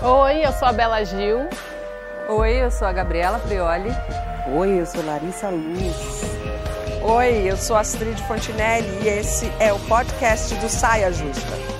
Oi, eu sou a Bela Gil. Oi, eu sou a Gabriela Prioli. Oi, eu sou Larissa Luz. Oi, eu sou Astrid Fontinelli e esse é o podcast do Saia Justa.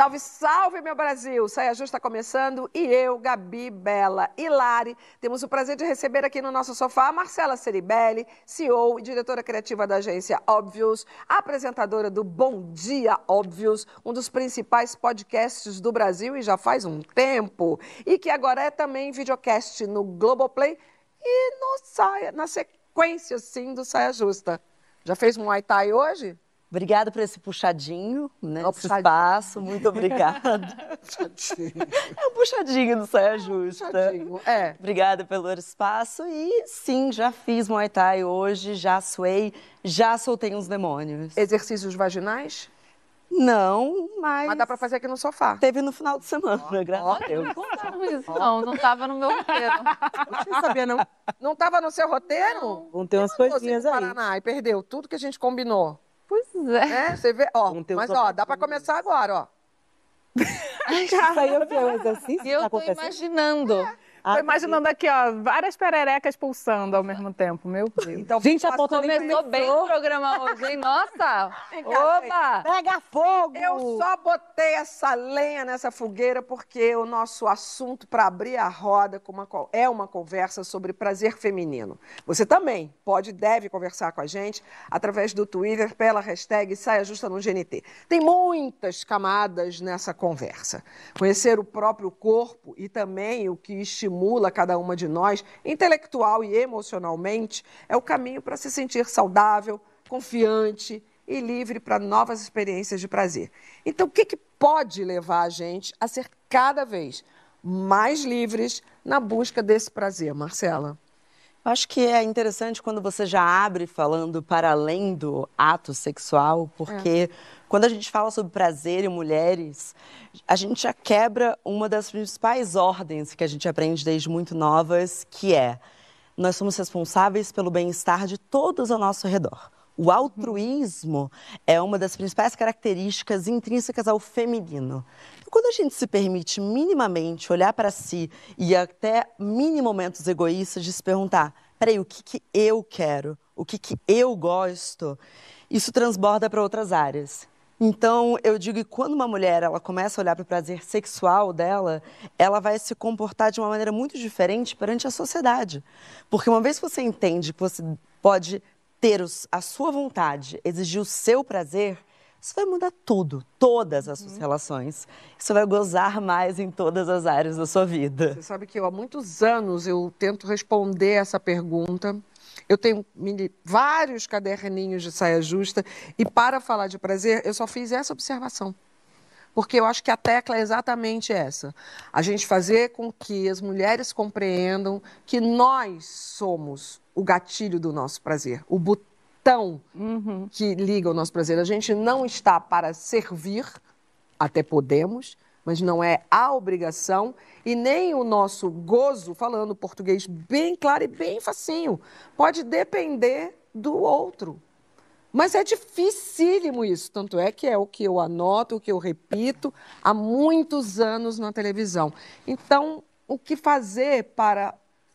Salve, salve, meu Brasil! Saia Justa começando e eu, Gabi, Bela e Lari temos o prazer de receber aqui no nosso sofá a Marcela Ceribelli, CEO e diretora criativa da agência Óbvios, apresentadora do Bom Dia Óbvios, um dos principais podcasts do Brasil e já faz um tempo, e que agora é também videocast no Globoplay e no Saia, na sequência, sim, do Saia Justa. Já fez um Muay Thai hoje? Obrigada por esse puxadinho, né? Ó, esse puxadinho. espaço. Muito obrigada. Puxadinho. é um puxadinho do Saia Justa. Puxadinho. É. Obrigada pelo espaço. E sim, já fiz Muay Thai hoje, já suei, já soltei uns demônios. Exercícios vaginais? Não, mas. Mas dá pra fazer aqui no sofá. Teve no final de semana, graças ó. a Deus. Não contaram isso, não. Não tava no meu roteiro. Não sabia, não? Não tava no seu roteiro? Vão ter umas Você coisinhas aí. Paraná e perdeu tudo que a gente combinou. Pois é. Né? Você vê, ó. Mas ó, dá pra começar agora, ó. Isso aí é o? É exercício E eu tá tô imaginando. Ah, Tô imaginando aqui, ó, várias pererecas pulsando ao mesmo tempo. Meu Deus. Então, Gente, a nem Começou bem o programa hoje, hein? Nossa! Opa! Pega fogo! Eu só botei essa lenha nessa fogueira porque o nosso assunto para abrir a roda com uma é uma conversa sobre prazer feminino. Você também pode e deve conversar com a gente através do Twitter pela hashtag Saia Justa no GNT. Tem muitas camadas nessa conversa. Conhecer o próprio corpo e também o que estimula cada uma de nós, intelectual e emocionalmente, é o caminho para se sentir saudável, confiante e livre para novas experiências de prazer. Então, o que, que pode levar a gente a ser cada vez mais livres na busca desse prazer, Marcela? Acho que é interessante quando você já abre falando para além do ato sexual, porque quando a gente fala sobre prazer e mulheres, a gente já quebra uma das principais ordens que a gente aprende desde muito novas, que é nós somos responsáveis pelo bem-estar de todos ao nosso redor. O altruísmo é uma das principais características intrínsecas ao feminino. Então, quando a gente se permite minimamente olhar para si e até mini momentos egoístas de se perguntar: peraí, o que, que eu quero? O que, que eu gosto? Isso transborda para outras áreas. Então, eu digo que quando uma mulher ela começa a olhar para o prazer sexual dela, ela vai se comportar de uma maneira muito diferente perante a sociedade. Porque uma vez que você entende que você pode ter os- a sua vontade, exigir o seu prazer, isso vai mudar tudo, todas as suas relações. Você vai gozar mais em todas as áreas da sua vida. Você sabe que eu, há muitos anos eu tento responder essa pergunta. Eu tenho vários caderninhos de saia justa e para falar de prazer, eu só fiz essa observação. Porque eu acho que a tecla é exatamente essa. A gente fazer com que as mulheres compreendam que nós somos o gatilho do nosso prazer, o botão que liga o nosso prazer. A gente não está para servir, até podemos, mas não é a obrigação e nem o nosso gozo, falando português bem claro e bem facinho, pode depender do outro. Mas é dificílimo isso, tanto é que é o que eu anoto, o que eu repito há muitos anos na televisão. Então, o que fazer para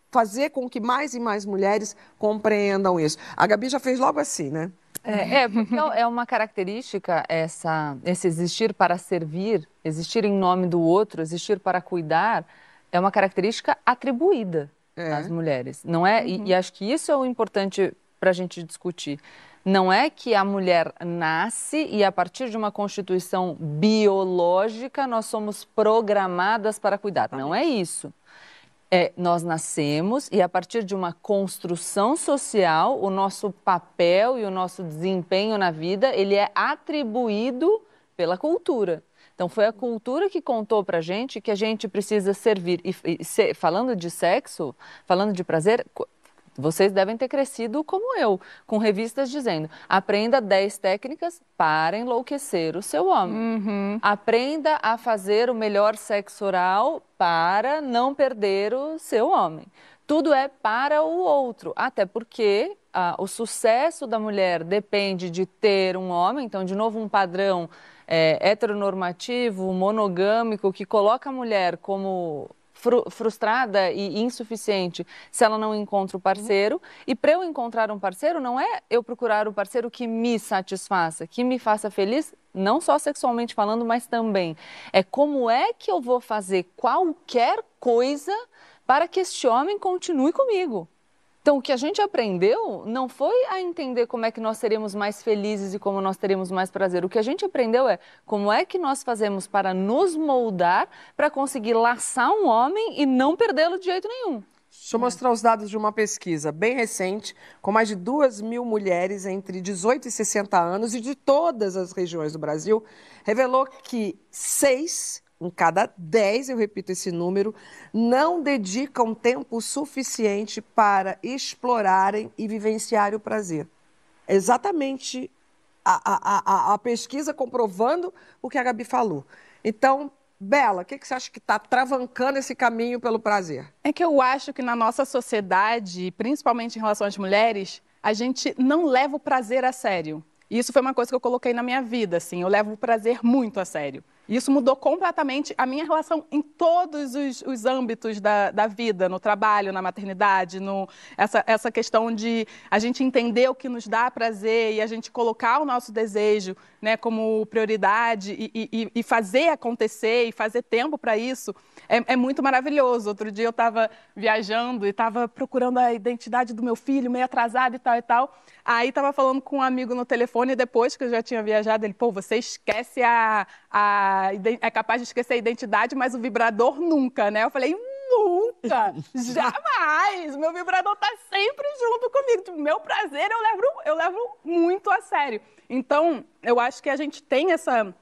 fazer com que mais e mais mulheres compreendam isso? A Gabi já fez logo assim, né? É, é, porque é uma característica essa, esse existir para servir, existir em nome do outro, existir para cuidar, é uma característica atribuída É. às mulheres, não é? E, e acho que isso é o importante para a gente discutir. Não é que a mulher nasce e a partir de uma constituição biológica nós somos programadas para cuidar. Não é isso. É, nós nascemos e a partir de uma construção social, o nosso papel e o nosso desempenho na vida, ele é atribuído pela cultura. Então foi a cultura que contou pra gente que a gente precisa servir. E, e se- falando de sexo, falando de prazer, vocês devem ter crescido como eu, com revistas dizendo: aprenda 10 técnicas para enlouquecer o seu homem. Aprenda a fazer o melhor sexo oral para não perder o seu homem. Tudo é para o outro, até porque ah, o sucesso da mulher depende de ter um homem, então, de novo, um padrão é, heteronormativo, monogâmico, que coloca a mulher como frustrada e insuficiente se ela não encontra o parceiro. E para eu encontrar um parceiro, não é eu procurar o parceiro que me satisfaça, que me faça feliz, não só sexualmente falando, mas também é como é que eu vou fazer qualquer coisa para que este homem continue comigo. Então, o que a gente aprendeu não foi a entender como é que nós seremos mais felizes e como nós teremos mais prazer. O que a gente aprendeu é como é que nós fazemos para nos moldar para conseguir laçar um homem e não perdê-lo de jeito nenhum. Deixa eu mostrar os dados de uma pesquisa bem recente, com mais de duas mil mulheres entre 18 e 60 anos e de todas as regiões do Brasil, revelou que seis em cada 10, eu repito esse número, não dedicam tempo suficiente para explorarem e vivenciarem o prazer. exatamente a, a, a, a, pesquisa comprovando o que a Gabi falou. Então, Bela, o que, que você acha que está travancando esse caminho pelo prazer? É que eu acho que na nossa sociedade, principalmente em relação às mulheres, a gente não leva o prazer a sério. E isso foi uma coisa que eu coloquei na minha vida, assim, eu levo o prazer muito a sério. Isso mudou completamente a minha relação em todos os, os âmbitos da, da, vida, no trabalho, na maternidade, no, essa, essa questão de a gente entender o que nos dá prazer e a gente colocar o nosso desejo né, como prioridade e, e, e fazer acontecer e fazer tempo para isso é, é, muito maravilhoso. Outro dia eu estava viajando e estava procurando a identidade do meu filho, meio atrasado e tal e tal. Aí estava falando com um amigo no telefone depois que eu já tinha viajado, ele, pô, você esquece a, a é capaz de esquecer a identidade, mas o vibrador nunca, né? Eu falei, nunca, jamais. Meu vibrador tá sempre junto comigo. Tipo, meu prazer eu levo, eu levo muito a sério. Então, eu acho que a gente tem essa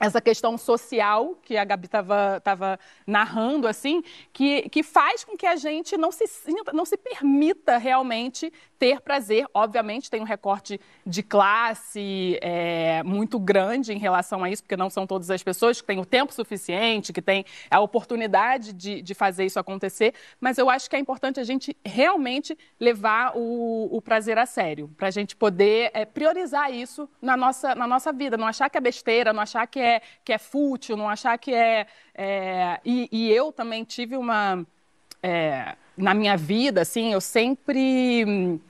essa questão social que a Gabi estava narrando, assim, que, que faz com que a gente não se, não se permita realmente ter prazer. Obviamente, tem um recorte de classe é, muito grande em relação a isso, porque não são todas as pessoas que têm o tempo suficiente, que têm a oportunidade de, de fazer isso acontecer, mas eu acho que é importante a gente realmente levar o, o prazer a sério, para a gente poder é, priorizar isso na nossa, na nossa vida, não achar que é besteira, não achar que é, que é fútil, não achar que é. é... E, e, eu também tive uma. É na minha vida, assim, eu sempre hum,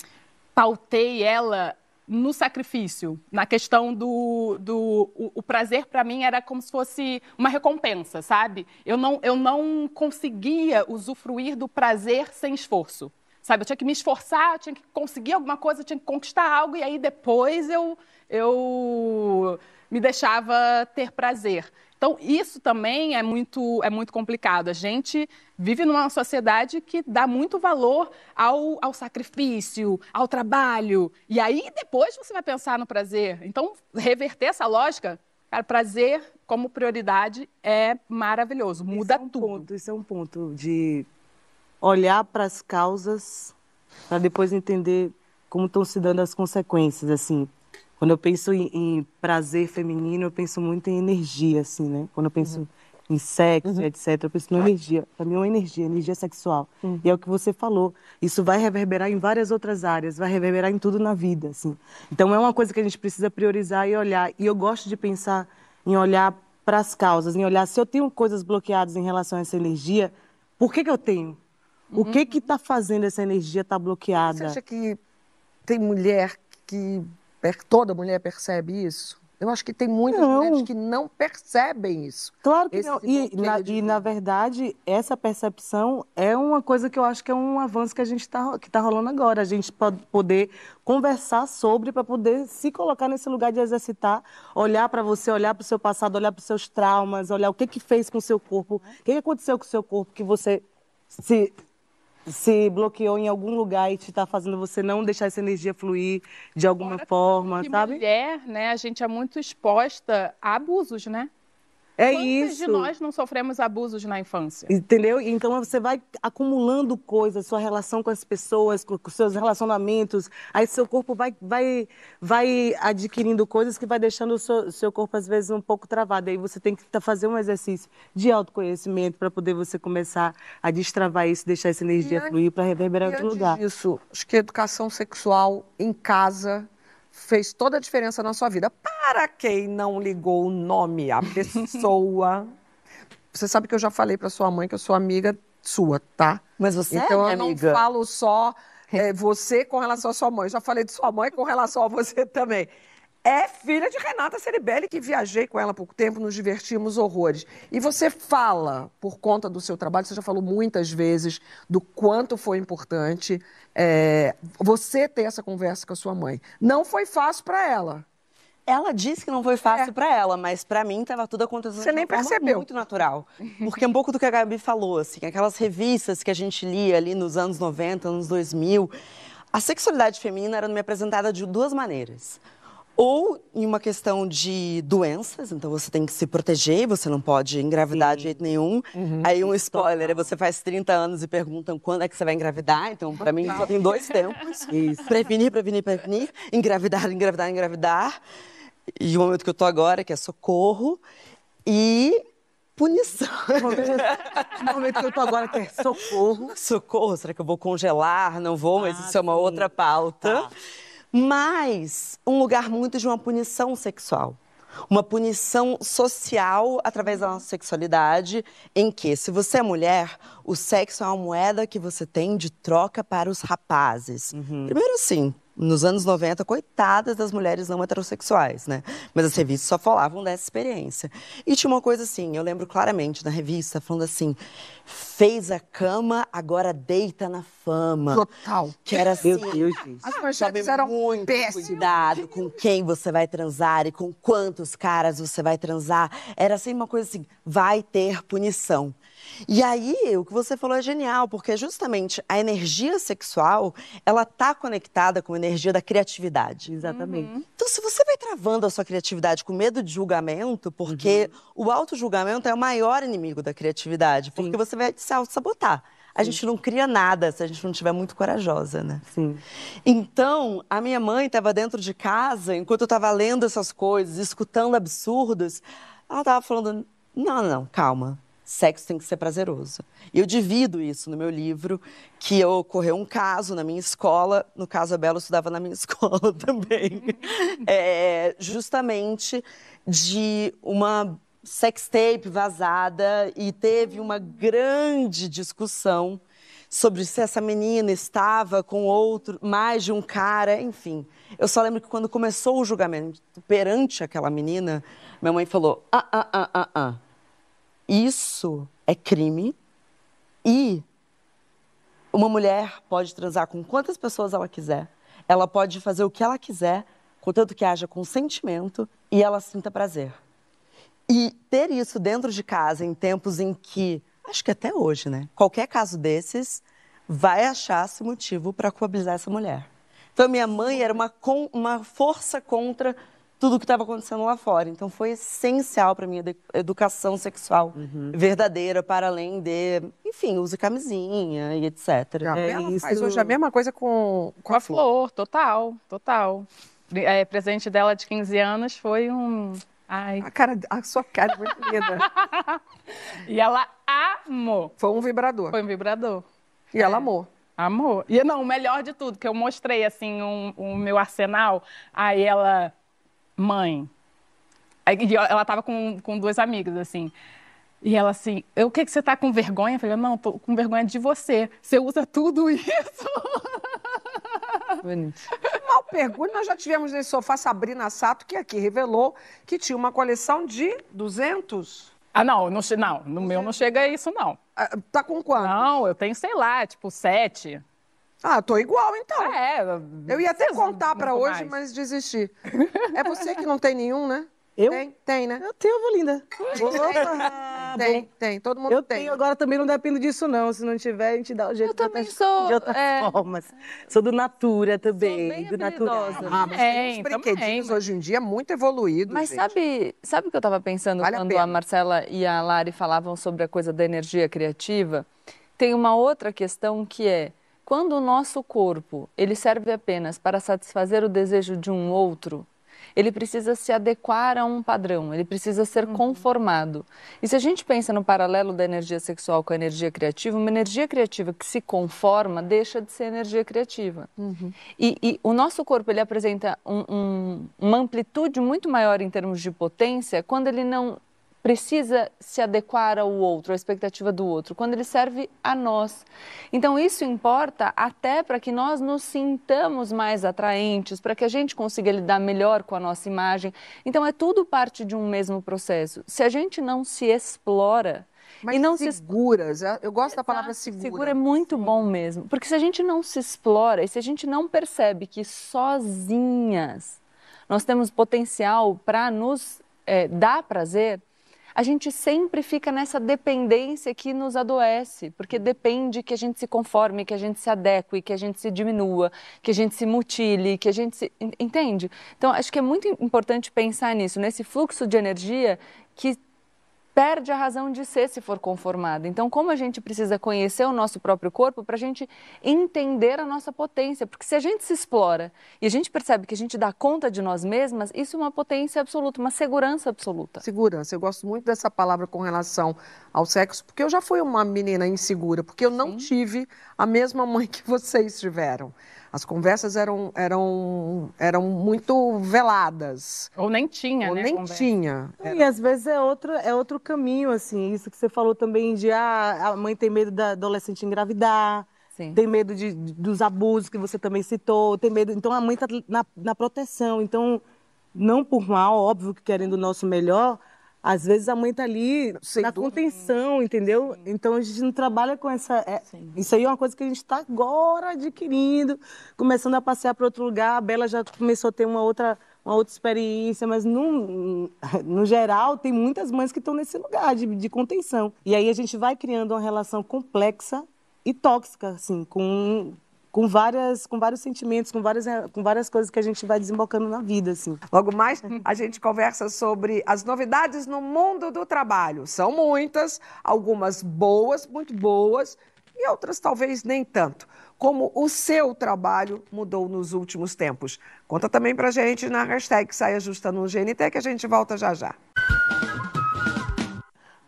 pautei ela no sacrifício, na questão do, do o, o prazer para mim era como se fosse uma recompensa, sabe? Eu não, eu não conseguia usufruir do prazer sem esforço, sabe? Eu tinha que me esforçar, eu tinha que conseguir alguma coisa, eu tinha que conquistar algo e aí depois eu, eu me deixava ter prazer. Então, isso também é muito, é muito complicado. A gente vive numa sociedade que dá muito valor ao, ao sacrifício, ao trabalho. E aí, depois, você vai pensar no prazer. Então, reverter essa lógica, cara, prazer como prioridade é maravilhoso, muda é um tudo. Ponto, isso é um ponto de olhar para as causas para depois entender como estão se dando as consequências, assim. Quando eu penso em, em, prazer feminino, eu penso muito em energia, assim, né? Quando eu penso uhum. em sexo, uhum. etc., eu penso em energia. Para mim é uma energia, energia sexual. Uhum. E é o que você falou. Isso vai reverberar em várias outras áreas, vai reverberar em tudo na vida, assim. Então é uma coisa que a gente precisa priorizar e olhar. E eu gosto de pensar em olhar para as causas, em olhar se eu tenho coisas bloqueadas em relação a essa energia, por que, que eu tenho? O que que está fazendo essa energia estar tá bloqueada? Você acha que tem mulher que toda mulher percebe isso? Eu acho que tem muitas não. mulheres que não percebem isso. Claro que não. E na, e, na verdade, essa percepção é uma coisa que eu acho que é um avanço que a gente está tá rolando agora. A gente pode poder conversar sobre para poder se colocar nesse lugar de exercitar, olhar para você, olhar para o seu passado, olhar para os seus traumas, olhar o que, que fez com o seu corpo, o que, que aconteceu com o seu corpo que você se se bloqueou em algum lugar e te está fazendo você não deixar essa energia fluir de alguma Agora, forma, sabe? mulher, né, a gente é muito exposta a abusos, né? É Quantos isso. de nós não sofremos abusos na infância? Entendeu? Então você vai acumulando coisas, sua relação com as pessoas, com, seus relacionamentos, aí seu corpo vai, vai, vai adquirindo coisas que vai deixando o seu, seu corpo às vezes um pouco travado. Aí você tem que tá, fazer um exercício de autoconhecimento para poder você começar a destravar isso, deixar essa energia e fluir para reverberar em outro lugar. Isso, acho que educação sexual em casa fez toda a diferença na sua vida. Para quem não ligou o nome à pessoa, você sabe que eu já falei para sua mãe que eu sou amiga sua, tá? Mas você então é eu minha amiga. não falo só é, você com relação à sua mãe. Eu já falei de sua mãe com relação a você também. É filha de Renata Ceribelli, que viajei com ela há pouco tempo, nos divertimos horrores. E você fala, por conta do seu trabalho, você já falou muitas vezes do quanto foi importante é, você ter essa conversa com a sua mãe. Não foi fácil para ela. Ela disse que não foi fácil pra ela, mas pra mim tava tudo acontecendo É. Você nem percebeu. muito natural. Porque é um pouco do que a Gabi falou, assim, aquelas revistas que a gente lia ali nos anos 90, anos 2000, a sexualidade feminina era me apresentada de duas maneiras. Ou em uma questão de doenças, então você tem que se proteger, você não pode engravidar de jeito nenhum. Aí um spoiler, é você faz 30 anos e perguntam quando é que você vai engravidar. Então, pra mim, só tem dois tempos. Isso. Prevenir, prevenir, prevenir. Engravidar, engravidar, engravidar. E o momento que eu tô agora, que é socorro. E punição. No momento que eu tô agora, que é socorro. socorro, será que eu vou congelar? Não vou, mas Ah, isso é uma sim. outra pauta. Tá. Mas um lugar muito de uma punição sexual. Uma punição social através da nossa sexualidade, em que, se você é mulher, o sexo é uma moeda que você tem de troca para os rapazes. Uhum. Primeiro, sim, nos anos 90, coitadas das mulheres não heterossexuais, né? Mas as revistas só falavam dessa experiência. E tinha uma coisa assim, eu lembro claramente na revista, falando assim: fez a cama, agora deita na fama. Total. Que era assim. Meu Deus, gente. As manchetes eram muito péssimas. cuidado com quem você vai transar e com quantos caras você vai transar. Era assim uma coisa assim, vai ter punição. E aí, o que você falou é genial, porque justamente a energia sexual, ela tá conectada com a energia da criatividade. Exatamente. Então, se você vai travando a sua criatividade com medo de julgamento, porque o auto-julgamento é o maior inimigo da criatividade, porque você vai se auto-sabotar. A gente não cria nada se a gente não estiver muito corajosa, né? Sim. Então, a minha mãe estava dentro de casa, enquanto eu estava lendo essas coisas, escutando absurdos, ela estava falando: não, não, calma. Sexo tem que ser prazeroso. E eu divido isso no meu livro, que ocorreu um caso na minha escola, no caso a Bela estudava na minha escola também, É, justamente de uma sextape vazada e teve uma grande discussão sobre se essa menina estava com outro, mais de um cara, enfim. Eu só lembro que quando começou o julgamento perante aquela menina, minha mãe falou: ah, ah, ah, ah, ah. Isso é crime e uma mulher pode transar com quantas pessoas ela quiser, ela pode fazer o que ela quiser, contanto que haja consentimento e ela sinta prazer. E ter isso dentro de casa em tempos em que, acho que até hoje, né? Qualquer caso desses vai achar-se motivo para coabilizar essa mulher. Então, minha mãe era uma, uma força contra tudo que estava acontecendo lá fora. Então, foi essencial para minha edu- educação sexual verdadeira, para além de, enfim, use camisinha e etc. A É, isso- faz hoje a mesma coisa com, com Com a flor, total, total. É, presente dela de 15 anos foi um. Ai. A, cara, a sua cara é muito linda. E ela amou. Foi um vibrador. Foi um vibrador. E ela amou. Amor. E não, o melhor de tudo, que eu mostrei assim um- o meu arsenal, aí ela, mãe. Aí e ela tava com, com duas amigas, assim. E ela assim, "Eu, o que, que você tá com vergonha? Eu falei, não, tô com vergonha de você. Você usa tudo isso. Bonito. Mal pergunta, nós já tivemos nesse sofá Sabrina Sato, que aqui revelou que tinha uma coleção de 200. Ah, não, não, che- não, no meu não chega a isso, não. Ah, Tá com quanto? Não, eu tenho, sei lá, tipo, sete. Ah, tô igual então. É, Eu ia até contar pra muito hoje, mais. mas desisti. É você que não tem nenhum, né? Eu? Tem, tem, né? Eu tenho, Valinda. Opa! Tem, tem, todo mundo Eu tem. tenho, agora também não dependo disso, não. Se não tiver, a gente dá o jeito Eu também sou, de outras é. formas. Sou do Natura também. bem do habilidosa. Ah, mas tem uns brinquedinhos também. hoje em dia muito evoluídos. Mas gente. sabe, sabe o que eu estava pensando Vale a quando pena. a Marcela e a Lari falavam sobre a coisa da energia criativa? Tem uma outra questão que é quando o nosso corpo ele serve apenas para satisfazer o desejo de um outro, ele precisa se adequar a um padrão, ele precisa ser uhum. conformado. E se a gente pensa no paralelo da energia sexual com a energia criativa, uma energia criativa que se conforma deixa de ser energia criativa. Uhum. E, e, o nosso corpo ele apresenta um, um, uma amplitude muito maior em termos de potência quando ele não precisa se adequar ao outro, à expectativa do outro, quando ele serve a nós. Então, isso importa até para que nós nos sintamos mais atraentes, para que a gente consiga lidar melhor com a nossa imagem. Então, é tudo parte de um mesmo processo. Se a gente não se explora, mas e não seguras, se... eu gosto da palavra segura. Segura é muito bom mesmo, porque se a gente não se explora e se a gente não percebe que sozinhas nós temos potencial para nos é, dar prazer, a gente sempre fica nessa dependência que nos adoece, porque depende que a gente se conforme, que a gente se adeque, que a gente se diminua, que a gente se mutile, que a gente se. Entende? Então, acho que é muito importante pensar nisso, nesse fluxo de energia que perde a razão de ser se for conformado. Então, como a gente precisa conhecer o nosso próprio corpo para a gente entender a nossa potência? Porque se a gente se explora e a gente percebe que a gente dá conta de nós mesmas, isso é uma potência absoluta, uma segurança absoluta. Segurança. Eu gosto muito dessa palavra com relação ao sexo, porque eu já fui uma menina insegura, porque eu não Sim. tive a mesma mãe que vocês tiveram. As conversas eram, eram, eram muito veladas. Ou nem tinha, Ou né? nem conversa. tinha. Era... E às vezes é outro, é outro caminho, assim. Isso que você falou também de ah, a mãe tem medo da adolescente engravidar. Sim. Tem medo de, de, dos abusos que você também citou, tem medo. Então a mãe está na, na proteção. Então, não por mal, óbvio que querendo o nosso melhor, às vezes a mãe está ali Sem na dúvida. contenção, entendeu? Sim. Então a gente não trabalha com essa. É, isso aí é uma coisa que a gente está agora adquirindo, começando a passear para outro lugar. A Bela já começou a ter uma outra, uma outra experiência, mas no, no geral tem muitas mães que estão nesse lugar de, de contenção. E aí a gente vai criando uma relação complexa e tóxica, assim, com, com, várias, com vários sentimentos, com várias, com várias coisas que a gente vai desembocando na vida. Assim. Logo mais, a gente conversa sobre as novidades no mundo do trabalho. São muitas, algumas boas, muito boas, e outras talvez nem tanto. Como o seu trabalho mudou nos últimos tempos. Conta também pra gente na hashtag Saia Justa no GNT, que a gente volta já já.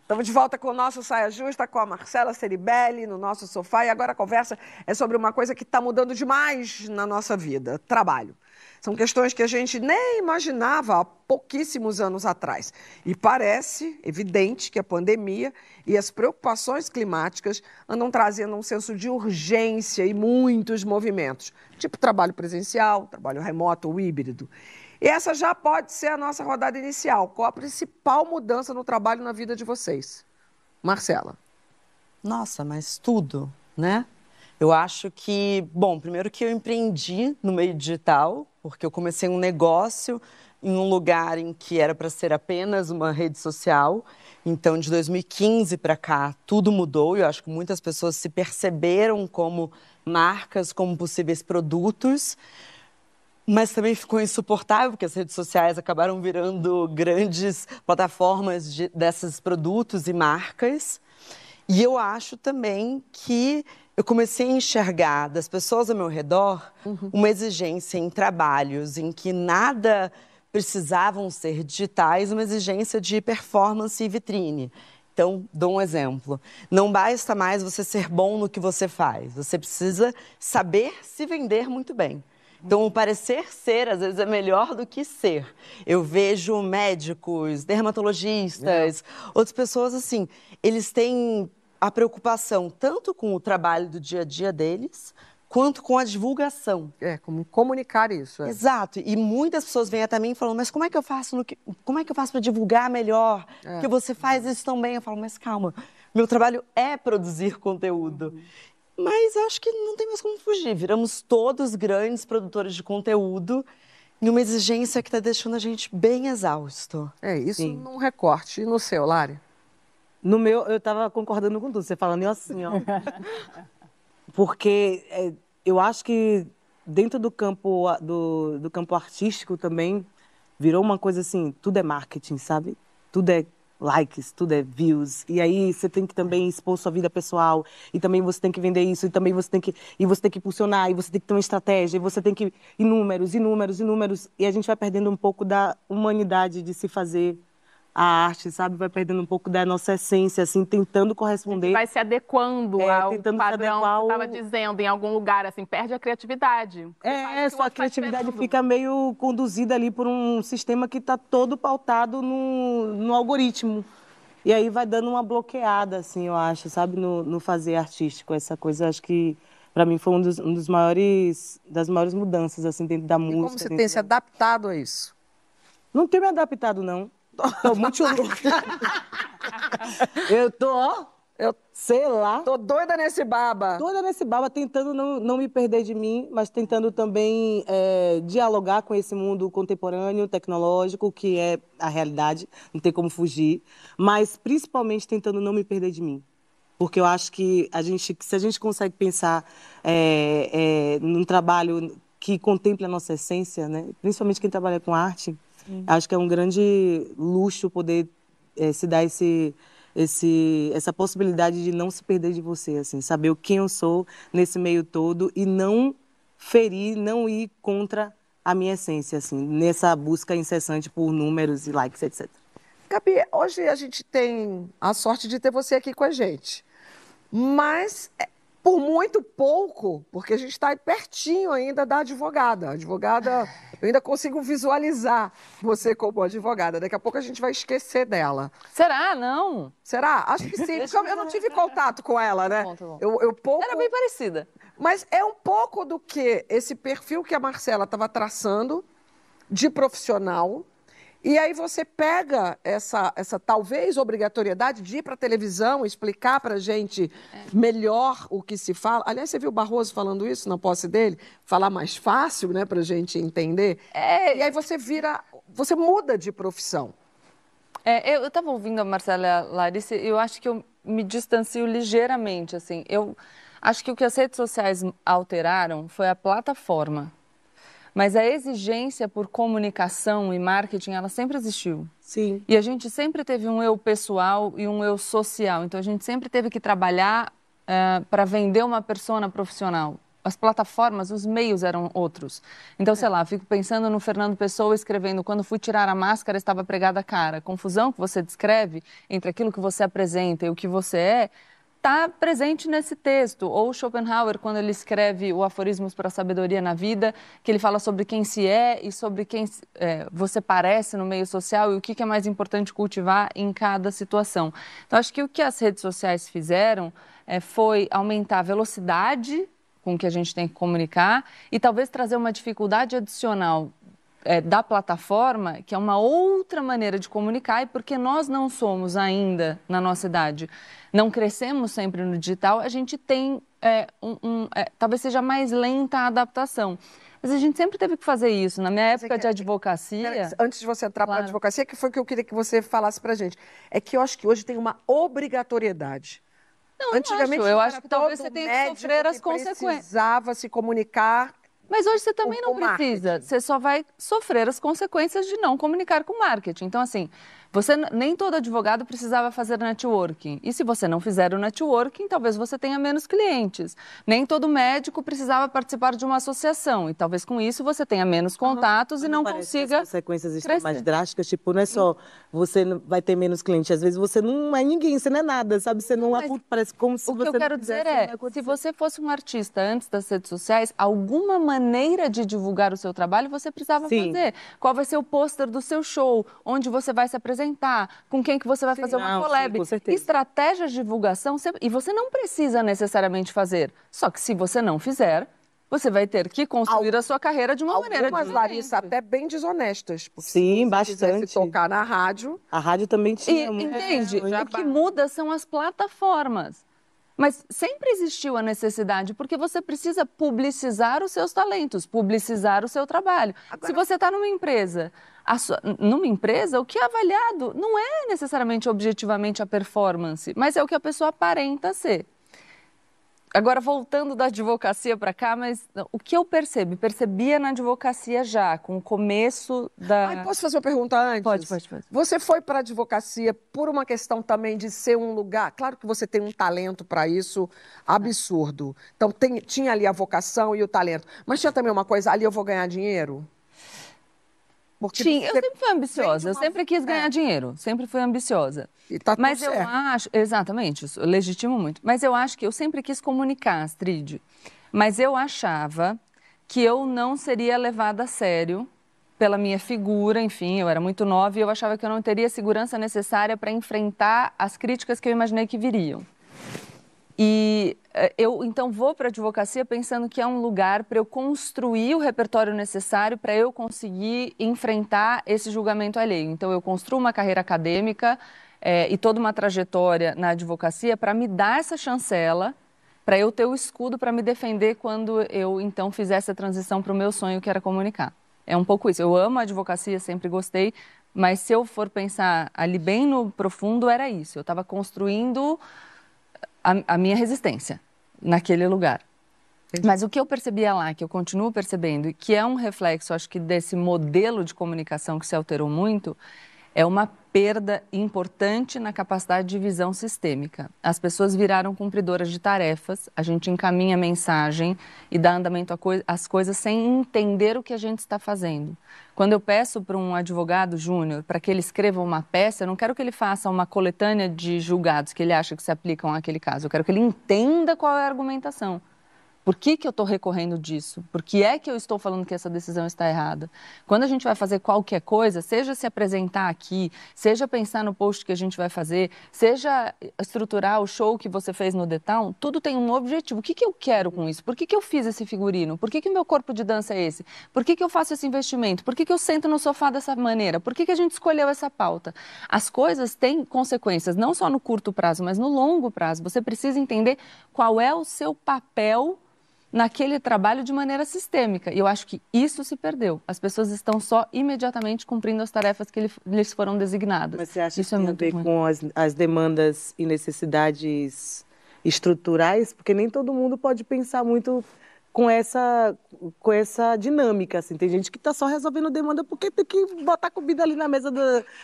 Estamos de volta com o nosso Saia Justa, com a Marcela Ceribelli no nosso sofá. E agora a conversa é sobre uma coisa que está mudando demais na nossa vida: trabalho. São questões que a gente nem imaginava há pouquíssimos anos atrás. E parece evidente que a pandemia e as preocupações climáticas andam trazendo um senso de urgência e muitos movimentos, tipo trabalho presencial, trabalho remoto ou híbrido. Essa já pode ser a nossa rodada inicial. Qual a principal mudança no trabalho na vida de vocês? Marcela. Nossa, mas tudo, né? Eu acho que, bom, primeiro que eu empreendi no meio digital, porque eu comecei um negócio em um lugar em que era para ser apenas uma rede social. Então, de 2015 para cá, tudo mudou e eu acho que muitas pessoas se perceberam como marcas, como possíveis produtos. Mas também ficou insuportável, porque as redes sociais acabaram virando grandes plataformas de, desses produtos e marcas. E eu acho também que eu comecei a enxergar das pessoas ao meu redor uhum. uma exigência em trabalhos em que nada precisavam ser digitais, uma exigência de performance e vitrine. Então, dou um exemplo. Não basta mais você ser bom no que você faz, você precisa saber se vender muito bem. Então, o parecer ser, às vezes, é melhor do que ser. Eu vejo médicos, dermatologistas, é. outras pessoas assim, eles têm a preocupação tanto com o trabalho do dia a dia deles, quanto com a divulgação. É, como comunicar isso. É. Exato. E muitas pessoas vêm até mim falando, mas como é que eu faço que... como é que eu faço para divulgar melhor? É. Porque você faz isso tão bem. Eu falo, mas calma, meu trabalho é produzir conteúdo. Uhum. Mas acho que não tem mais como fugir. Viramos todos grandes produtores de conteúdo e uma exigência que está deixando a gente bem exausto. É, isso Sim. num recorte. E no seu, Lari? No meu, eu estava concordando com tudo, você falando eu assim, ó. Porque é, eu acho que dentro do campo, do, do campo artístico também virou uma coisa assim, tudo é marketing, sabe? Tudo é likes, tudo é views. E aí você tem que também expor sua vida pessoal, e também você tem que vender isso, e também você tem que e você tem que impulsionar, e você tem que ter uma estratégia, e você tem que e números, e números, e números, e a gente vai perdendo um pouco da humanidade de se fazer a arte, sabe? Vai perdendo um pouco da nossa essência, assim, tentando corresponder. Vai se adequando É, ao tentando se padrão adequar que você estava dizendo em algum lugar, assim, perde a criatividade. É, o sua criatividade esperando. fica meio conduzida ali por um sistema que está todo pautado no, no algoritmo. E aí vai dando uma bloqueada, assim, eu acho, sabe, no, no fazer artístico. Essa coisa, acho que, para mim, foi um dos, um dos maiores, das maiores mudanças, assim, dentro da E música. como você tem se da- adaptado a isso? Não tenho me adaptado, não. Tô muito louca. eu tô, ó, Eu sei lá. tô doida nesse baba. toda nesse baba, tentando não, não me perder de mim, mas tentando também é, dialogar com esse mundo contemporâneo, tecnológico, que é a realidade, não tem como fugir, mas principalmente tentando não me perder de mim. Porque eu acho que a gente, se a gente consegue pensar é, é, num trabalho que contemple a nossa essência, né? principalmente quem trabalha com arte, acho que é um grande luxo poder é, se dar esse, esse, essa possibilidade de não se perder de você, assim, saber quem eu sou nesse meio todo e não ferir, não ir contra a minha essência, assim, nessa busca incessante por números e likes, etc. Gabi, hoje a gente tem a sorte de ter você aqui com a gente. Mas é, por muito pouco, porque a gente está pertinho ainda da advogada. A advogada, eu ainda consigo visualizar você como advogada. Daqui a pouco a gente vai esquecer dela. Será? Não. Será? Acho que sim, porque eu- eu não tive contato com ela, né? Tá bom, tá bom. Eu, eu pouco... Era bem parecida. Mas é um pouco do que esse perfil que a Marcela estava traçando de profissional. E aí você pega essa, essa talvez obrigatoriedade de ir para a televisão, explicar para a gente melhor o que se fala. Aliás, você viu o Barroso falando isso na posse dele? Falar mais fácil, né, para a gente entender. É, E aí você vira, você muda de profissão. É, eu estava ouvindo a Marcela Larissa e eu acho que eu me distancio ligeiramente, assim. Eu acho que o que as redes sociais alteraram foi a plataforma. Mas a exigência por comunicação e marketing, ela sempre existiu. Sim. E a gente sempre teve um eu pessoal e um eu social. Então a gente sempre teve que trabalhar para vender uma persona profissional. As plataformas, os meios eram outros. Então, sei lá, fico pensando no Fernando Pessoa escrevendo: quando fui tirar a máscara, estava pregada a cara. A confusão que você descreve entre aquilo que você apresenta e o que você é está presente nesse texto. Ou Schopenhauer, quando ele escreve o Aforismos para a Sabedoria na Vida, que ele fala sobre quem se é e sobre quem é, você parece no meio social e o que, é mais importante cultivar em cada situação. Então, acho que o que as redes sociais fizeram é, foi aumentar a velocidade com que a gente tem que comunicar e talvez trazer uma dificuldade adicional é, da plataforma, que é uma outra maneira de comunicar, e porque nós não somos ainda, na nossa idade, não crescemos sempre no digital, a gente tem, é, um, um, é, talvez seja mais lenta a adaptação. Mas a gente sempre teve que fazer isso. Na minha época de advocacia. Antes de você entrar para a Claro. advocacia, que foi o que eu queria que você falasse para gente. É que eu acho que hoje tem uma obrigatoriedade. Não, Antigamente acho. Eu não acho que talvez você tenha que sofrer as consequências. precisava se comunicar. Mas hoje você também não precisa. marketing. Você só vai sofrer as consequências de não comunicar com marketing. Então, assim, você nem todo advogado precisava fazer networking. E se você não fizer o networking, talvez você tenha menos clientes. Nem todo médico precisava participar de uma associação. E talvez com isso você tenha menos contatos e não que consiga. As consequências estão mais drásticas, tipo, não é só você não- vai ter menos cliente, às vezes você não é ninguém, você não é nada, sabe? Você não, Mas parece como se O que você eu não quero fizesse, dizer não é, se você fosse um artista antes das redes sociais, alguma maneira de divulgar o seu trabalho você precisava Sim. fazer. Qual vai ser o pôster do seu show? Onde você vai se apresentar? Com quem que você vai fazer uma Não, sim, collab? com certeza. Estratégias de divulgação, você- e você não precisa necessariamente fazer. Só que se você não fizer, você vai ter que construir a sua carreira de uma maneira Algumas, diferente. Larissa, até bem desonestas. Porque Sim, se bastante. tocar na rádio, A rádio também E, tinha muito. entende? É, o que muda são as plataformas. Mas sempre existiu a necessidade, porque você precisa publicizar os seus talentos, publicizar o seu trabalho. Se você está numa empresa, a sua- numa empresa, o que é avaliado não é necessariamente objetivamente a performance, mas é o que a pessoa aparenta ser. Agora, voltando da advocacia para cá, mas o que eu percebi? Percebia na advocacia já, com o começo da. Ai, posso fazer uma pergunta antes? Pode, pode, pode. Você foi para a advocacia por uma questão também de ser um lugar. Claro que você tem um talento para isso absurdo. Então, tem, tinha ali a vocação e o talento. Mas tinha também uma coisa: ali eu vou ganhar dinheiro? Porque Tinha, eu sempre fui ambiciosa, eu sempre quis ganhar dinheiro, sempre fui ambiciosa. E tá Mas eu certo. acho, exatamente, isso, eu legitimo muito. Mas eu acho que eu sempre quis comunicar, Astrid. Mas eu achava que eu não seria levada a sério pela minha figura, enfim, eu era muito nova e eu achava que eu não teria a segurança necessária para enfrentar as críticas que eu imaginei que viriam. E eh, eu então vou para a advocacia pensando que é um lugar para eu construir o repertório necessário para eu conseguir enfrentar esse julgamento alheio. Então eu construo uma carreira acadêmica é, e toda uma trajetória na advocacia para me dar essa chancela, para eu ter o escudo para me defender quando eu então fizesse a transição para o meu sonho que era comunicar. É um pouco isso. Eu amo a advocacia, sempre gostei, mas se eu for pensar ali bem no profundo, era isso. Eu estava construindo a, a minha resistência naquele lugar. Mas o que eu percebia lá, que eu continuo percebendo, e que é um reflexo, acho que, desse modelo de comunicação que se alterou muito, é uma perda importante na capacidade de visão sistêmica. As pessoas viraram cumpridoras de tarefas, a gente encaminha mensagem e dá andamento às coisas sem entender o que a gente está fazendo. Quando eu peço para um advogado júnior para que ele escreva uma peça, eu não quero que ele faça uma coletânea de julgados que ele acha que se aplicam àquele caso. Eu quero que ele entenda qual é a argumentação. Por que, que eu estou recorrendo disso? Por que é que eu estou falando que essa decisão está errada? Quando a gente vai fazer qualquer coisa, seja se apresentar aqui, seja pensar no post que a gente vai fazer, seja estruturar o show que você fez no Town, tudo tem um objetivo. O que, que eu quero com isso? Por que, que eu fiz esse figurino? Por que, que o meu corpo de dança é esse? Por que, que eu faço esse investimento? Por que, que eu sento no sofá dessa maneira? Por que, que a gente escolheu essa pauta? As coisas têm consequências, não só no curto prazo, mas no longo prazo. Você precisa entender qual é o seu papel naquele trabalho de maneira sistêmica. E eu acho que isso se perdeu. As pessoas estão só imediatamente cumprindo as tarefas que lhes foram designadas. Mas você acha isso que é tem a ver ruim. com as, as demandas e necessidades estruturais? Porque nem todo mundo pode pensar muito com essa, com essa dinâmica, assim. Tem gente que está só resolvendo demanda porque tem que botar comida ali na mesa,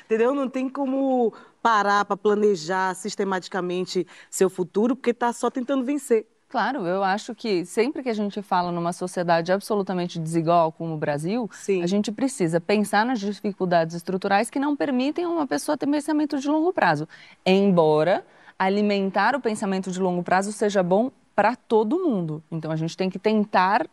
entendeu? Não tem como parar para planejar sistematicamente seu futuro porque está só tentando vencer. Claro, eu acho que sempre que a gente fala numa sociedade absolutamente desigual como o Brasil, Sim. a gente precisa pensar nas dificuldades estruturais que não permitem uma pessoa ter pensamento de longo prazo. Embora alimentar o pensamento de longo prazo seja bom para todo mundo. Então a gente tem que tentar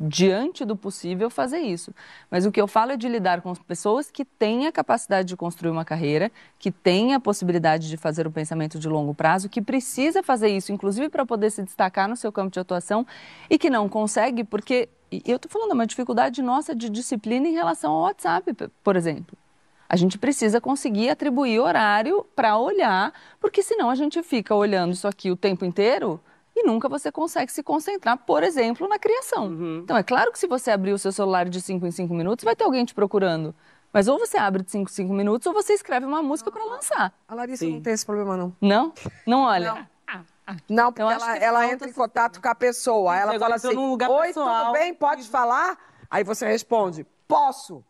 diante do possível, fazer isso. Mas o que eu falo é de lidar com pessoas que têm a capacidade de construir uma carreira, que têm a possibilidade de fazer o pensamento de longo prazo, que precisa fazer isso, inclusive para poder se destacar no seu campo de atuação e que não consegue porque. E eu estou falando, é uma dificuldade nossa de disciplina em relação ao WhatsApp, por exemplo. A gente precisa conseguir atribuir horário para olhar, porque senão a gente fica olhando isso aqui o tempo inteiro e nunca você consegue se concentrar, por exemplo, na criação. Uhum. Então, é claro que se você abrir o seu celular de 5 em 5 minutos, vai ter alguém te procurando. Mas ou você abre de 5 em 5 minutos ou você escreve uma música para lançar. A Larissa Sim. não tem esse problema, não. Não? Não olha. Não. Não, porque ela, ela entra em contato com a pessoa. Ela fala assim: Oi, pessoal. tudo bem? Pode falar? Aí você responde: Posso.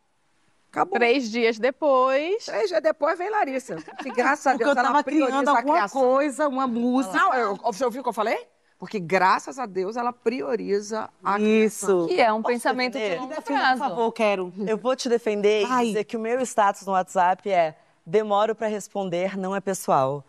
Acabou. Três dias depois. Três dias depois vem Larissa. Que graças a Deus Porque eu tava criando alguma coisa, uma música. Não, eu, você ouviu o que eu falei? Porque, graças a Deus, ela prioriza a Isso. Que é um Posso pensamento defender? de longo prazo. Por favor, quero. Eu vou te defender Ai. e dizer que o meu status no WhatsApp é demoro para responder, não é pessoal.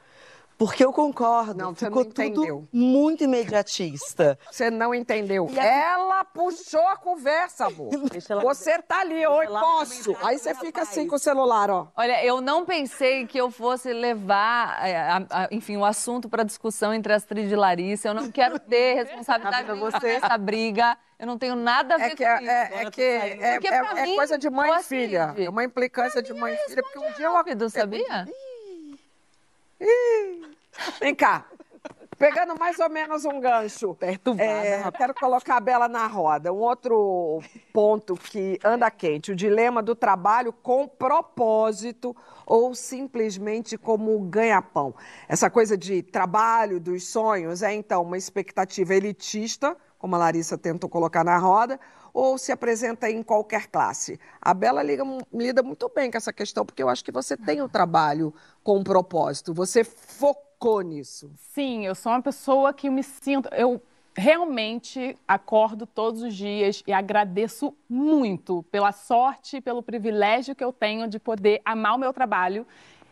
Porque eu concordo. Não, você Ficou não entendeu. muito imediatista. Você não entendeu. A... Ela puxou a conversa, amor. Você tá ali, oi, posso. Aí você fica assim com o celular, ó. Olha, eu não pensei que eu fosse levar, a, a, a, enfim, o assunto para discussão entre Astrid e Larissa. Eu não quero ter responsabilidade você nessa briga. Eu não tenho nada a é ver é que, com é, isso. É, é que é, é, é, coisa de mãe e filha. É uma implicância de mãe e filha. Porque um dia eu... Rápido, sabia? Vem cá. Pegando mais ou menos um gancho. Perturbada. É, quero colocar a Bela na roda. Um outro ponto que anda quente: o dilema do trabalho com propósito ou simplesmente como ganha-pão. Essa coisa de trabalho, dos sonhos, é então uma expectativa elitista, como a Larissa tentou colocar na roda, ou se apresenta em qualquer classe? A Bela liga, lida muito bem com essa questão, porque eu acho que você tem o um trabalho com um propósito, você focou nisso. Sim, eu sou uma pessoa que me sinto. Eu realmente acordo todos os dias e agradeço muito pela sorte e pelo privilégio que eu tenho de poder amar o meu trabalho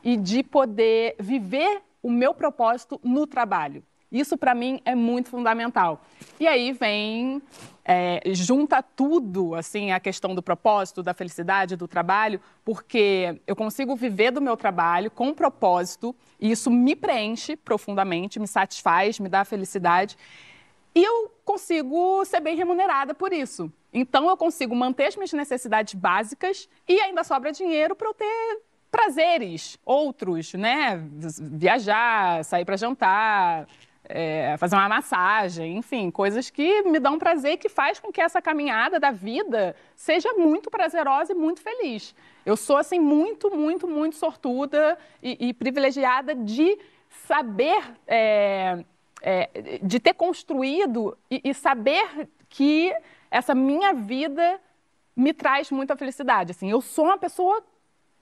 e de poder viver o meu propósito no trabalho. Isso para mim é muito fundamental. E aí vem é, junta tudo, assim, a questão do propósito, da felicidade, do trabalho, porque eu consigo viver do meu trabalho com propósito e isso me preenche profundamente, me satisfaz, me dá felicidade e eu consigo ser bem remunerada por isso. Então eu consigo manter as minhas necessidades básicas e ainda sobra dinheiro para eu ter prazeres outros, né? Viajar, sair para jantar, é, fazer uma massagem, enfim, coisas que me dão prazer e que faz com que essa caminhada da vida seja muito prazerosa e muito feliz. Eu sou, assim, muito, muito, muito sortuda e, e privilegiada de saber, é, é, de ter construído e, e saber que essa minha vida me traz muita felicidade. Assim, eu sou uma pessoa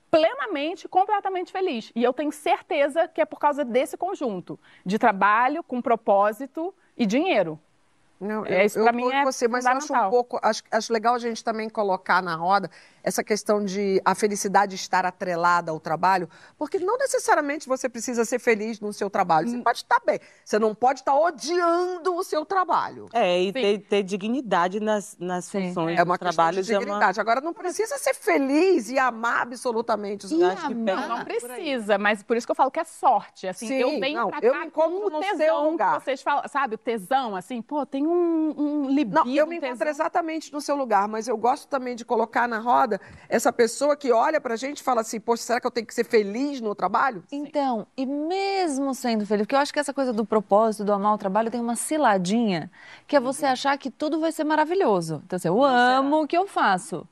plenamente, completamente feliz. E eu tenho certeza que é por causa desse conjunto de trabalho com propósito e dinheiro. Não, é, isso para mim é você, mas eu acho um pouco, acho, acho legal a gente também colocar na roda essa questão de a felicidade estar atrelada ao trabalho, porque não necessariamente você precisa ser feliz no seu trabalho. Você hum. pode estar bem, você não pode estar odiando o seu trabalho. É, e ter, ter, dignidade nas, nas funções é uma do trabalho. De dignidade. É uma... Agora, não precisa ser feliz e amar absolutamente os lugares que Não, não precisa, mas por isso que eu falo que é sorte. Assim, Sim, eu venho não, pra cá eu me com o tesão lugar. vocês falam, sabe? O tesão, assim, pô, tem um, um libido. Não, eu me tesão. encontro exatamente no seu lugar, mas eu gosto também de colocar na roda essa pessoa que olha pra gente e fala assim, poxa, será que eu tenho que ser feliz no trabalho? Então, e mesmo sendo feliz, porque eu acho que essa coisa do propósito, do amar o trabalho, tem uma ciladinha, que é você uhum. achar que tudo vai ser maravilhoso. Então, assim, eu amo o que eu faço.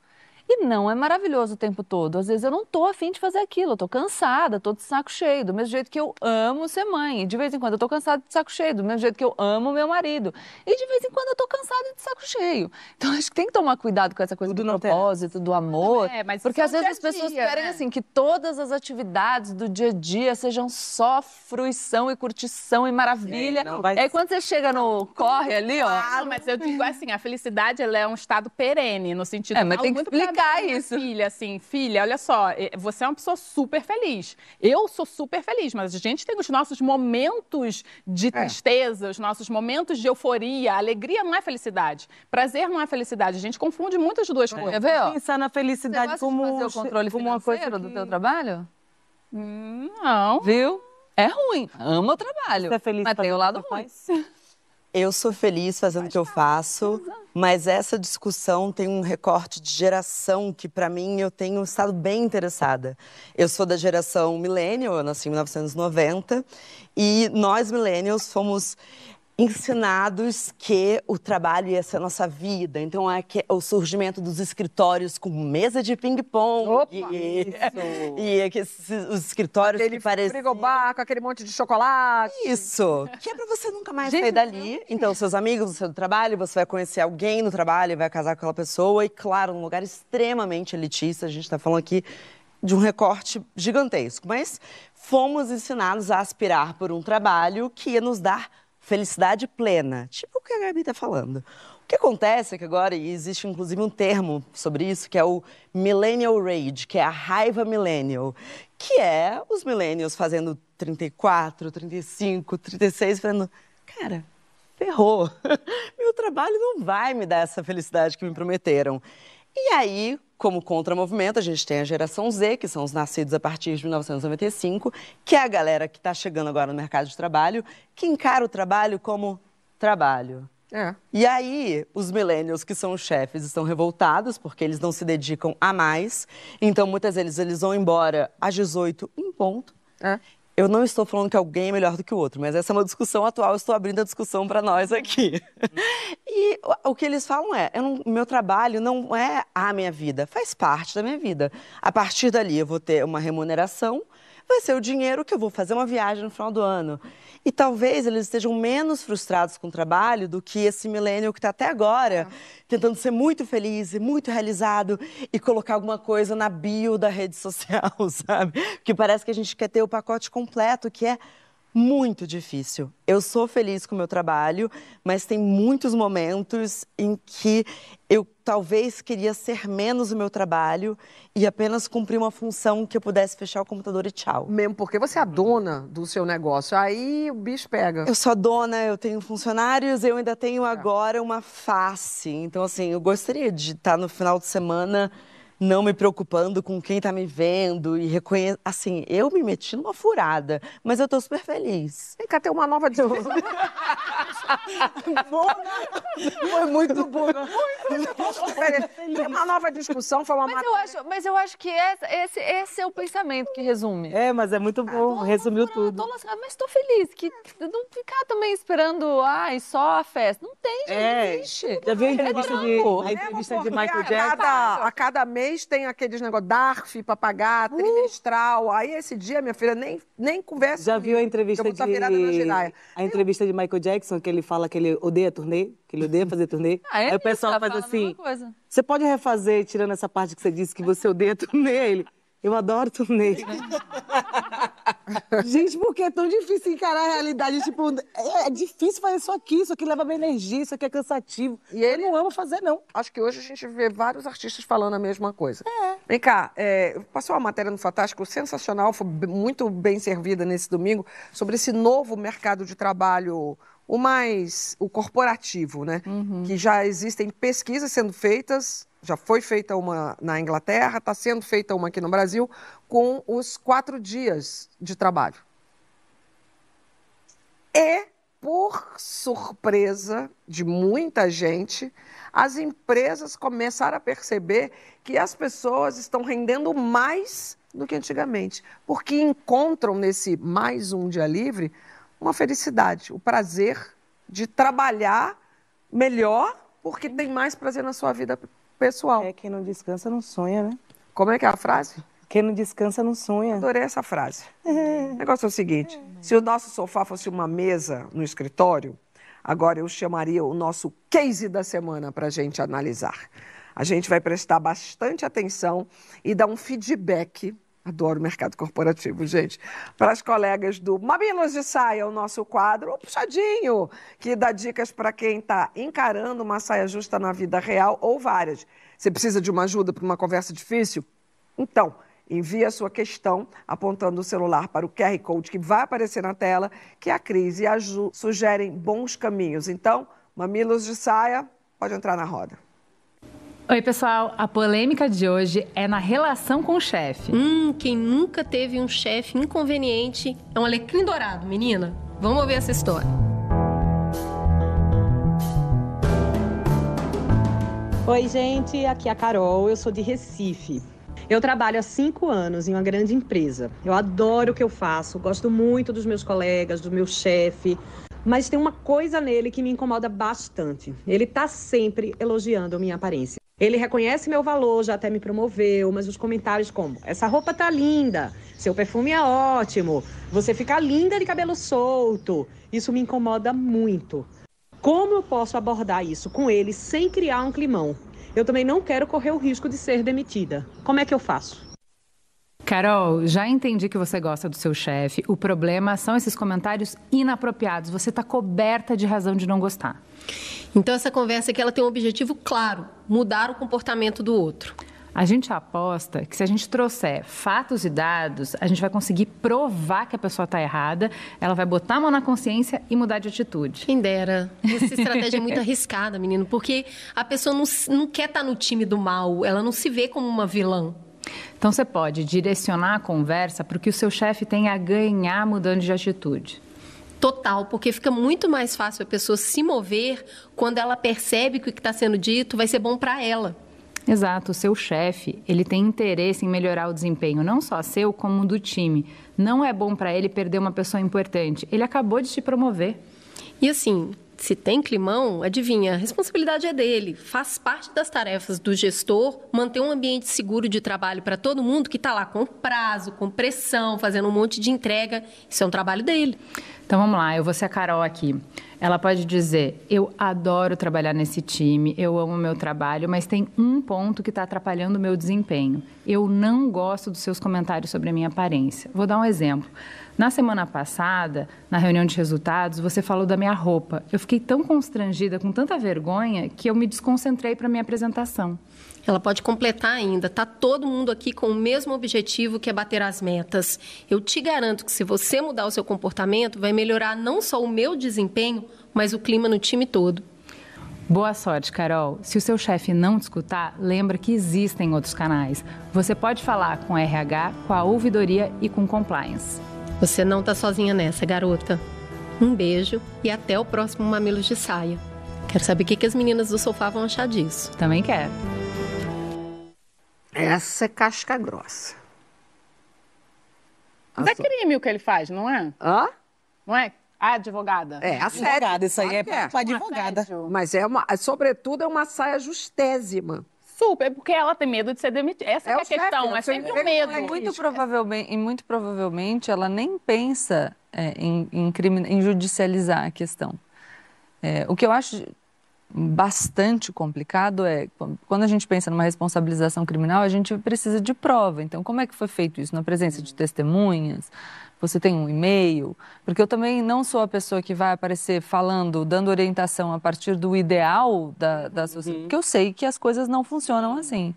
E não é maravilhoso o tempo todo. Às vezes eu não tô afim de fazer aquilo, eu tô cansada, tô de saco cheio. Do mesmo jeito que eu amo ser mãe. E de vez em quando eu tô cansada de saco cheio, do mesmo jeito que eu amo meu marido. E de vez em quando eu tô cansada de saco cheio. Então acho que tem que tomar cuidado com essa coisa Tudo do propósito, do amor. É, mas porque às vezes as pessoas dia, querem né? assim que todas as atividades do dia a dia sejam só fruição e curtição e maravilha. É, vai... aí quando você chega no corre ali, ó. Claro, mas eu digo assim, a felicidade ela é um estado perene, no sentido é, mas tem que explicar isso. Filha, assim, filha, olha só, você é uma pessoa super feliz. Eu sou super feliz, mas a gente tem os nossos momentos de é. tristeza, é. os nossos momentos de euforia. Alegria não é felicidade. Prazer não é felicidade. A gente confunde muitas duas é. coisas. Quer? Pensar na felicidade você como fazer o controle como uma coisa que... do teu trabalho? Hum, não. Viu? É ruim. Amo o trabalho. Você é feliz mas tem o lado ruim. Eu sou feliz fazendo o que eu faço, mas essa discussão tem um recorte de geração que, para mim, eu tenho estado bem interessada. Eu sou da geração millennial, eu nasci em 1990, e nós, millennials, fomos ensinados que o trabalho ia ser a nossa vida. Então, é que o surgimento dos escritórios com mesa de ping-pong. E, e é que os escritórios aquele que pareciam... frigobar com aquele monte de chocolate. Isso. Que é pra você nunca mais Gente, sair dali. Então, seus amigos, o seu trabalho, você vai conhecer alguém no trabalho, vai casar com aquela pessoa. E, claro, um lugar extremamente elitista. A gente está falando aqui de um recorte gigantesco. Mas fomos ensinados a aspirar por um trabalho que ia nos dar felicidade plena, tipo o que a Gabi está falando. O que acontece é que agora existe inclusive um termo sobre isso, que é o millennial rage, que é a raiva millennial, que é os millennials fazendo 34, 35, 36, falando, cara, ferrou. Meu trabalho não vai me dar essa felicidade que me prometeram. E aí, como contramovimento, a gente tem a geração Z, que são os nascidos a partir de 1995, que é a galera que está chegando agora no mercado de trabalho, que encara o trabalho como trabalho. É. E aí, os millennials, que são os chefes, estão revoltados porque eles não se dedicam a mais. Então, muitas vezes, eles vão embora às 18 em ponto. É. Eu não estou falando que alguém é melhor do que o outro, mas essa é uma discussão atual, estou abrindo a discussão para nós aqui. e o que eles falam é: o meu trabalho não é a minha vida, faz parte da minha vida. A partir dali eu vou ter uma remuneração, vai ser o dinheiro que eu vou fazer uma viagem no final do ano. E talvez eles estejam menos frustrados com o trabalho do que esse milênio que está até agora tentando ser muito feliz e muito realizado e colocar alguma coisa na bio da rede social, sabe? Porque parece que a gente quer ter o pacote completo, que é muito difícil. Eu sou feliz com o meu trabalho, mas tem muitos momentos em que eu talvez queria ser menos o meu trabalho e apenas cumprir uma função que eu pudesse fechar o computador e tchau. Mesmo porque você é a dona do seu negócio, aí o bicho pega. Eu sou a dona, eu tenho funcionários, eu ainda tenho é. agora uma face. Então, assim, eu gostaria de estar no final de semana não me preocupando com quem está me vendo e reconhecer. Assim, eu me meti numa furada, mas eu estou super feliz. Tem que ter uma nova discussão. Foi muito bom. Tem uma nova discussão, foi uma mas eu acho, mas eu acho que esse, esse é o pensamento que resume. É, mas é muito bom, ah, resumiu tudo. Tô lascada, mas estou feliz que não ficar também esperando, ai, só a festa. Não tem, gente, é, não existe. Já viu a entrevista, de, a entrevista de Michael Jackson? A cada, a cada mês tem aqueles negócios DARF para pagar, uh. trimestral. Aí esse dia, minha filha, nem, nem conversa. Já viu a entrevista de a entrevista de Michael Jackson que ele fala que ele odeia turnê, que ele odeia fazer turnê. Ah, é Aí o pessoal faz assim: "Você pode refazer tirando essa parte que você disse que você odeia turnê?" Ele eu adoro turnê. Gente, porque é tão difícil encarar a realidade. Tipo, é, é, difícil fazer isso aqui, isso aqui leva minha energia, isso aqui é cansativo. E ele não ama fazer, não. Acho que hoje a gente vê vários artistas falando a mesma coisa. É. Vem cá, é, passou uma matéria no Fantástico sensacional, foi muito bem servida nesse domingo, sobre esse novo mercado de trabalho o mais o corporativo, né? Uhum. Que já existem pesquisas sendo feitas já foi feita uma na Inglaterra, está sendo feita uma aqui no Brasil, com os quatro dias de trabalho. E, por surpresa de muita gente, as empresas começaram a perceber que as pessoas estão rendendo mais do que antigamente, porque encontram nesse mais um dia livre uma felicidade, o prazer de trabalhar melhor, porque tem mais prazer na sua vida pessoal. É, quem não descansa não sonha, né? Como é que é a frase? Quem não descansa não sonha. Adorei essa frase. É. O negócio é o seguinte: se o nosso sofá fosse uma mesa no escritório, agora eu chamaria o nosso case da semana para a gente analisar. A gente vai prestar bastante atenção e dar um feedback Adoro o mercado corporativo, gente. Para as colegas do Mamilos de Saia, o nosso quadro, o puxadinho, que dá dicas para quem está encarando uma saia justa na vida real ou várias. Você precisa de uma ajuda para uma conversa difícil? Então, envie a sua questão apontando o celular para o QR Code que vai aparecer na tela, que a Cris e a Ju sugerem bons caminhos. Então, Mamilos de Saia, pode entrar na roda. Oi, pessoal. A polêmica de hoje é na relação com o chefe. Hum, quem nunca teve um chefe inconveniente é um alecrim dourado, menina. Vamos ouvir essa história. Oi, gente. Aqui é a Carol. Eu sou de Recife. Eu trabalho há cinco anos em uma grande empresa. Eu adoro o que eu faço, gosto muito dos meus colegas, do meu chefe, mas tem uma coisa nele que me incomoda bastante. Ele está sempre elogiando a minha aparência. Ele reconhece meu valor, já até me promoveu, mas os comentários como: essa roupa tá linda, seu perfume é ótimo, você fica linda de cabelo solto. Isso me incomoda muito. Como eu posso abordar isso com ele sem criar um climão? Eu também não quero correr o risco de ser demitida. Como é que eu faço? Carol, já entendi que você gosta do seu chefe. O problema são esses comentários inapropriados. Você está coberta de razão de não gostar. Então essa conversa aqui ela tem um objetivo claro, mudar o comportamento do outro. A gente aposta que se a gente trouxer fatos e dados, a gente vai conseguir provar que a pessoa está errada, ela vai botar a mão na consciência e mudar de atitude. Quem dera. Essa estratégia é muito arriscada, menino, porque a pessoa não, não quer estar tá no time do mal, ela não se vê como uma vilã. Então você pode direcionar a conversa para o que o seu chefe tem a ganhar mudando de atitude total, porque fica muito mais fácil a pessoa se mover quando ela percebe que o que está sendo dito vai ser bom para ela. Exato, o seu chefe, ele tem interesse em melhorar o desempenho, não só seu, como do time. Não é bom para ele perder uma pessoa importante. Ele acabou de te promover. E assim, se tem climão, adivinha, a responsabilidade é dele. Faz parte das tarefas do gestor manter um ambiente seguro de trabalho para todo mundo que está lá com prazo, com pressão, fazendo um monte de entrega. Isso é um trabalho dele. Então vamos lá, eu vou ser a Carol aqui. Ela pode dizer: Eu adoro trabalhar nesse time, eu amo meu trabalho, mas tem um ponto que está atrapalhando o meu desempenho. Eu não gosto dos seus comentários sobre a minha aparência. Vou dar um exemplo. Na semana passada, na reunião de resultados, você falou da minha roupa. Eu fiquei tão constrangida, com tanta vergonha, que eu me desconcentrei para a minha apresentação. Ela pode completar ainda. Tá todo mundo aqui com o mesmo objetivo que é bater as metas. Eu te garanto que se você mudar o seu comportamento, vai melhorar não só o meu desempenho, mas o clima no time todo. Boa sorte, Carol. Se o seu chefe não te escutar, lembra que existem outros canais. Você pode falar com RH, com a ouvidoria e com compliance. Você não tá sozinha nessa, garota. Um beijo e até o próximo Mamilos de Saia. Quero saber o que, que as meninas do sofá vão achar disso. Também quero. Essa é casca grossa. Mas é crime o que ele faz, não é? Hã? Não é? A advogada. É, assédio. Advogada, isso aí é que pra advogada. Mas é uma, sobretudo, é uma saia justésima. Super, porque ela tem medo de ser demitida. Essa É é a questão, chefe, é é sempre o emprego, medo. é Muito provavelmente, e muito provavelmente ela nem pensa é, em, em, crime- em judicializar a questão. É, o que eu acho bastante complicado é quando a gente pensa numa responsabilização criminal, a gente precisa de prova. Então, como é que foi feito isso? Na presença de testemunhas? Você tem um e-mail? Porque eu também não sou a pessoa que vai aparecer falando, dando orientação a partir do ideal da, da sociedade, porque eu sei que as coisas não funcionam assim.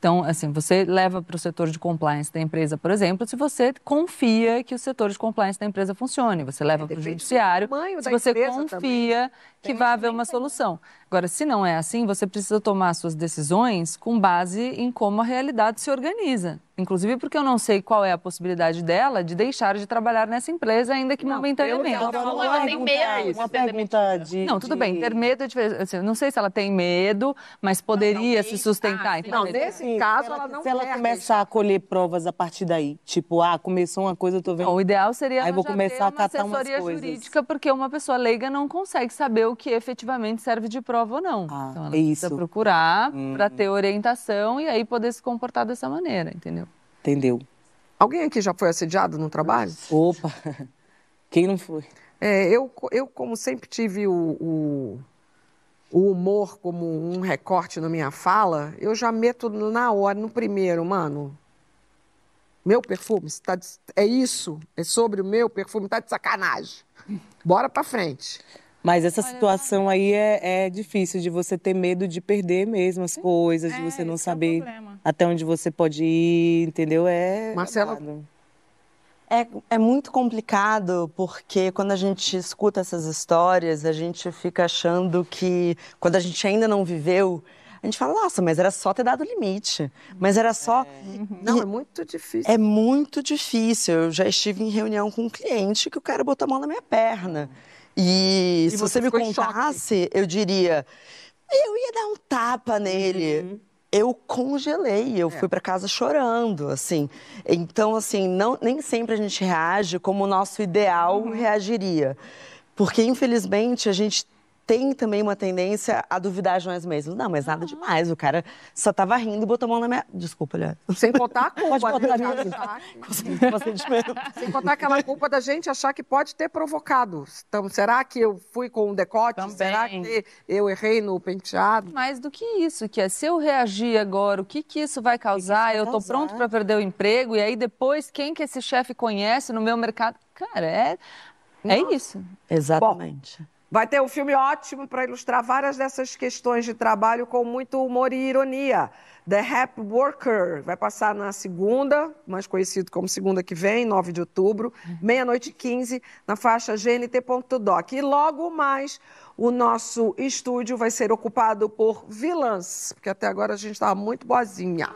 Então, assim, você leva para o setor de compliance da empresa, por exemplo, se você confia que o setor de compliance da empresa funcione. Você leva para o judiciário se você confia que vai haver uma solução. Agora, se não é assim, você precisa tomar suas decisões com base em como a realidade se organiza. Inclusive porque eu não sei qual é a possibilidade dela de deixar de trabalhar nessa empresa, ainda que momentaneamente. ela falou, ela tem medo Uma pergunta de. Não, tudo de- bem, ter medo é diferente. Assim, não sei se ela tem medo, mas poderia se sustentar. Ah, entendeu? Não, nesse Sim, caso, se ela não Se ela começar a colher provas a partir daí, tipo, ah, começou uma coisa, eu tô vendo. Não, o ideal seria Aí ela vou já começar ter a uma catar umas assessoria coisas. jurídica, porque uma pessoa leiga não consegue saber o que efetivamente serve de prova ou não. Ah, então ela é precisa isso. procurar Hum. para ter orientação e aí poder se comportar dessa maneira, entendeu? Entendeu? Alguém aqui já foi assediado no trabalho? Opa! Quem não foi? É, eu, eu, como sempre tive o, o, o humor como um recorte na minha fala, eu já meto na hora, no primeiro, mano. Meu perfume, tá de- é isso? É sobre o meu perfume? Tá de sacanagem. Bora pra frente. Mas essa situação aí é, é difícil de você ter medo de perder mesmo as coisas, de É, você não esse é saber problema. até onde você pode ir, entendeu? É. Marcela-. É, é muito complicado porque quando a gente escuta essas histórias, a gente fica achando que quando a gente ainda não viveu, a gente fala, nossa, mas era só ter dado limite. Mas era só. Não, E é muito difícil. é muito difícil. Eu já estive em reunião com um cliente que o cara botou a mão na minha perna. E, E se você você me contasse, eu diria, eu ia dar um tapa nele. Uhum. Eu congelei, eu fui para casa chorando, assim. Então, assim, não, nem sempre a gente reage como o nosso ideal Uhum. reagiria. Porque, infelizmente, a gente tem também uma tendência a duvidar de nós mesmos. Não, mas nada demais, o cara só tava rindo e botou a mão na minha... Desculpa, aliás. Sem contar a culpa. Pode botar né, a minha-. Sem contar aquela culpa da gente achar que pode ter provocado. Então, será que eu fui com um decote? Também. Será que eu errei no penteado? Mais do que isso, que é se eu reagir agora, o que, que isso vai causar? vai eu tô causar? pronto para perder o emprego e aí depois quem que esse chefe conhece no meu mercado? Cara, é, é isso. Exatamente. Vai ter um filme ótimo para ilustrar várias dessas questões de trabalho com muito humor e ironia. The Rap Worker vai passar na segunda, mais conhecido como segunda que vem, 9 de outubro, meia-noite e 15, na faixa gnt.doc. E logo mais, o nosso estúdio vai ser ocupado por vilãs, porque até agora a gente estava muito boazinha.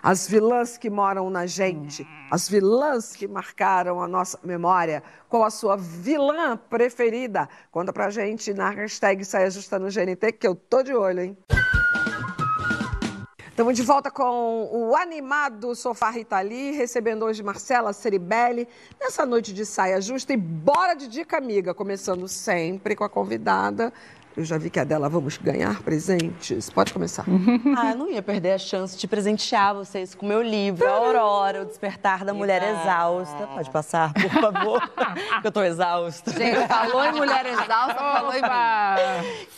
As vilãs que moram na gente, as vilãs que marcaram a nossa memória. Qual a sua vilã preferida? Conta pra gente na hashtag Saia Justa no GNT, que eu tô de olho, hein? Estamos de volta com o animado Sofá Rita Lee, recebendo hoje Marcela Ceribelli, nessa noite de saia justa. E bora de dica amiga, começando sempre com a convidada. Eu já vi que a dela vamos ganhar presentes. Pode começar. ah, eu não ia perder a chance de presentear vocês com o meu livro, A Aurora, O Despertar da Mulher Exausta. Pode passar, por favor, que eu tô exausta. Gente, falou em mulher exausta, falou em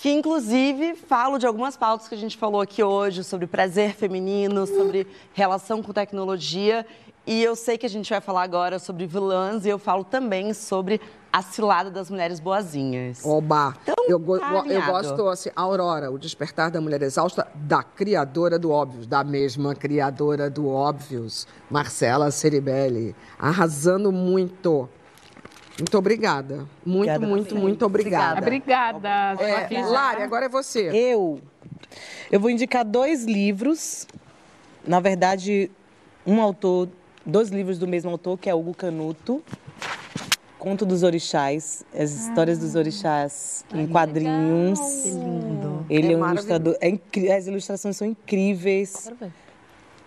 Que, inclusive, falo de algumas pautas que a gente falou aqui hoje, sobre prazer feminino, sobre relação com tecnologia. E eu sei que a gente vai falar agora sobre vilãs e eu falo também sobre a cilada das mulheres boazinhas. Oba! Então, eu, go tá eu gosto, assim, Aurora, o despertar da mulher exausta, da criadora do Óbvios, da mesma criadora do Óbvios, Marcela Ceribelli, arrasando muito. Muito obrigada. Muito, obrigada muito, muito obrigada. Obrigada. É, Lari, agora é você. Eu, eu vou indicar dois livros. Na verdade, um autor, dois livros do mesmo autor, que é Hugo Canuto. Conto dos Orixás, as histórias dos orixás em quadrinhos. Que lindo. Ele é, é um ilustrador. É As ilustrações são incríveis. Quero ver.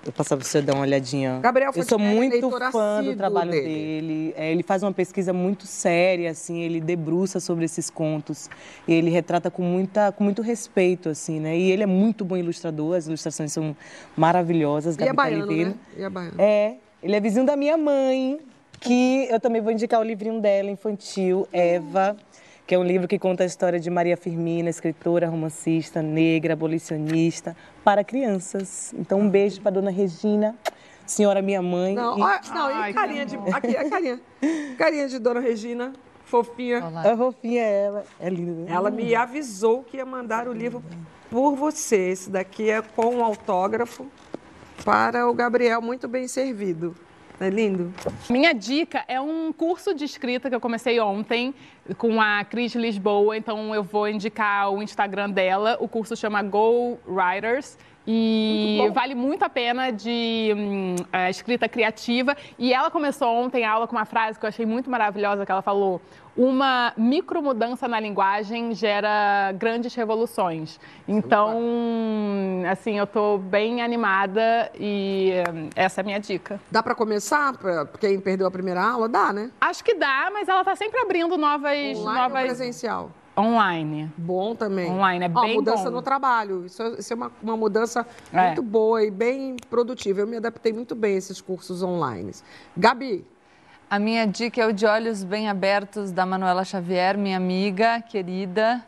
Eu passar para você dar uma olhadinha. Gabriel Eu sou muito fã do trabalho dele. dele. É, ele faz uma pesquisa muito séria, assim, ele debruça sobre esses contos. E ele retrata com, muita, com muito respeito, assim, né? E ele é muito bom ilustrador, as ilustrações são maravilhosas. E é baiano, né? E é baiano. É, ele é vizinho da minha mãe que eu também vou indicar o livrinho dela, infantil, Eva, que é um livro que conta a história de Maria Firmina, escritora, romancista, negra, abolicionista, para crianças. Então, um beijo para dona Regina, senhora minha mãe. Não, e... Ó, não, Ai, e carinha de. Aqui, a carinha. Carinha de dona Regina, fofinha. Olá. A fofinha é ela, é linda. Né? Ela me avisou que ia mandar o livro por você. Esse daqui é com um autógrafo para o Gabriel, muito bem servido. É lindo. Minha dica é um curso de escrita que eu comecei ontem com a Cris Lisboa, então eu vou indicar o Instagram dela. O curso chama Go Writers. E muito vale muito a pena de hum, é, escrita criativa. E ela começou ontem a aula com uma frase que eu achei muito maravilhosa, que ela falou: uma micromudança na linguagem gera grandes revoluções. Então, assim, eu estou bem animada e essa é a minha dica. Dá para começar? Quem perdeu a primeira aula? Dá, né? Acho que dá, mas ela está sempre abrindo novas... Online novas... ou presencial? Online. Bom também. Online, é bem Ó, mudança bom. no trabalho. Isso, é, isso é uma, uma mudança é. muito boa e bem produtiva. Eu me adaptei muito bem a esses cursos online. Gabi, a minha dica é o De Olhos Bem Abertos, da Manuela Xavier, minha amiga querida,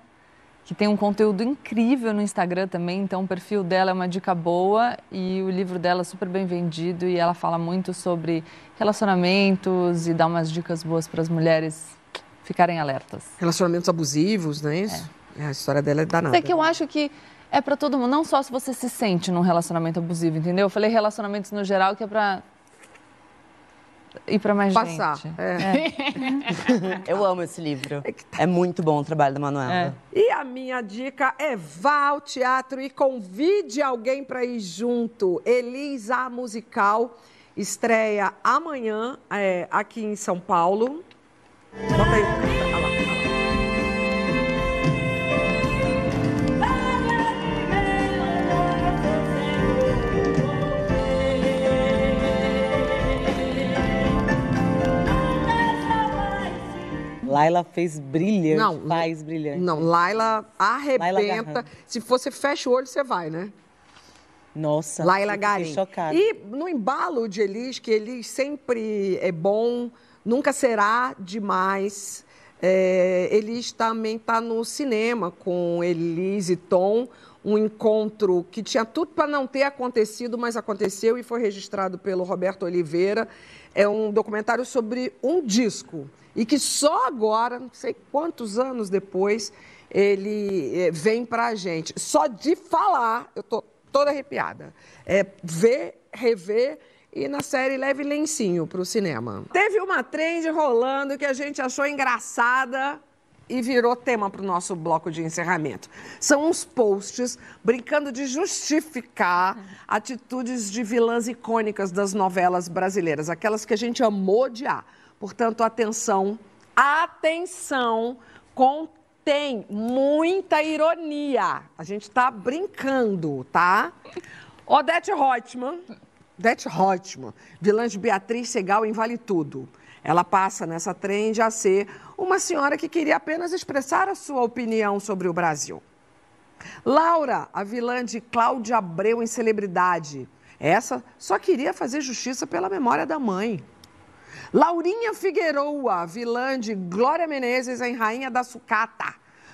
que tem um conteúdo incrível no Instagram também. Então, o perfil dela é uma dica boa e o livro dela é super bem vendido. E ela fala muito sobre relacionamentos e dá umas dicas boas para as mulheres ficarem alertas. Relacionamentos abusivos, não é isso? É. A história dela é danada. É que eu acho que é para todo mundo, não só se você se sente num relacionamento abusivo, entendeu? Eu falei relacionamentos no geral, que é para e para mais Passar. gente. É. É. Eu amo esse livro. É, tá... é, muito bom o trabalho da Manuela. É. E a minha dica é vá ao teatro e convide alguém para ir junto. Elisa Musical estreia amanhã é, aqui em São Paulo. Bota aí. Laila fez brilhante, não, faz brilhante. Não, Laila arrebenta. Laila Se você fecha o olho, você vai, né? Nossa, Laila Garim. chocada. E no embalo de Elis, que Elis sempre é bom, nunca será demais. É, Elis também está no cinema com Elis e Tom, um encontro que tinha tudo para não ter acontecido, mas aconteceu e foi registrado pelo Roberto Oliveira. É um documentário sobre um disco e que só agora, não sei quantos anos depois, ele eh, vem para a gente. Só de falar, eu estou toda arrepiada. É ver, rever e na série leve lencinho para o cinema. Teve uma trend rolando que a gente achou engraçada e virou tema para o nosso bloco de encerramento. São uns posts brincando de justificar atitudes de vilãs icônicas das novelas brasileiras, aquelas que a gente amou odiar. Portanto, atenção, atenção, contém muita ironia. A gente está brincando, tá? Odete Reutemann, Odete Reutemann, vilã de Beatriz Segal em Vale Tudo. Ela passa nessa trend a ser uma senhora que queria apenas expressar a sua opinião sobre o Brasil. Laura, a vilã de Cláudia Abreu em Celebridade. Essa só queria fazer justiça pela memória da mãe. Laurinha Figueroa, vilã de Glória Menezes em Rainha da Sucata.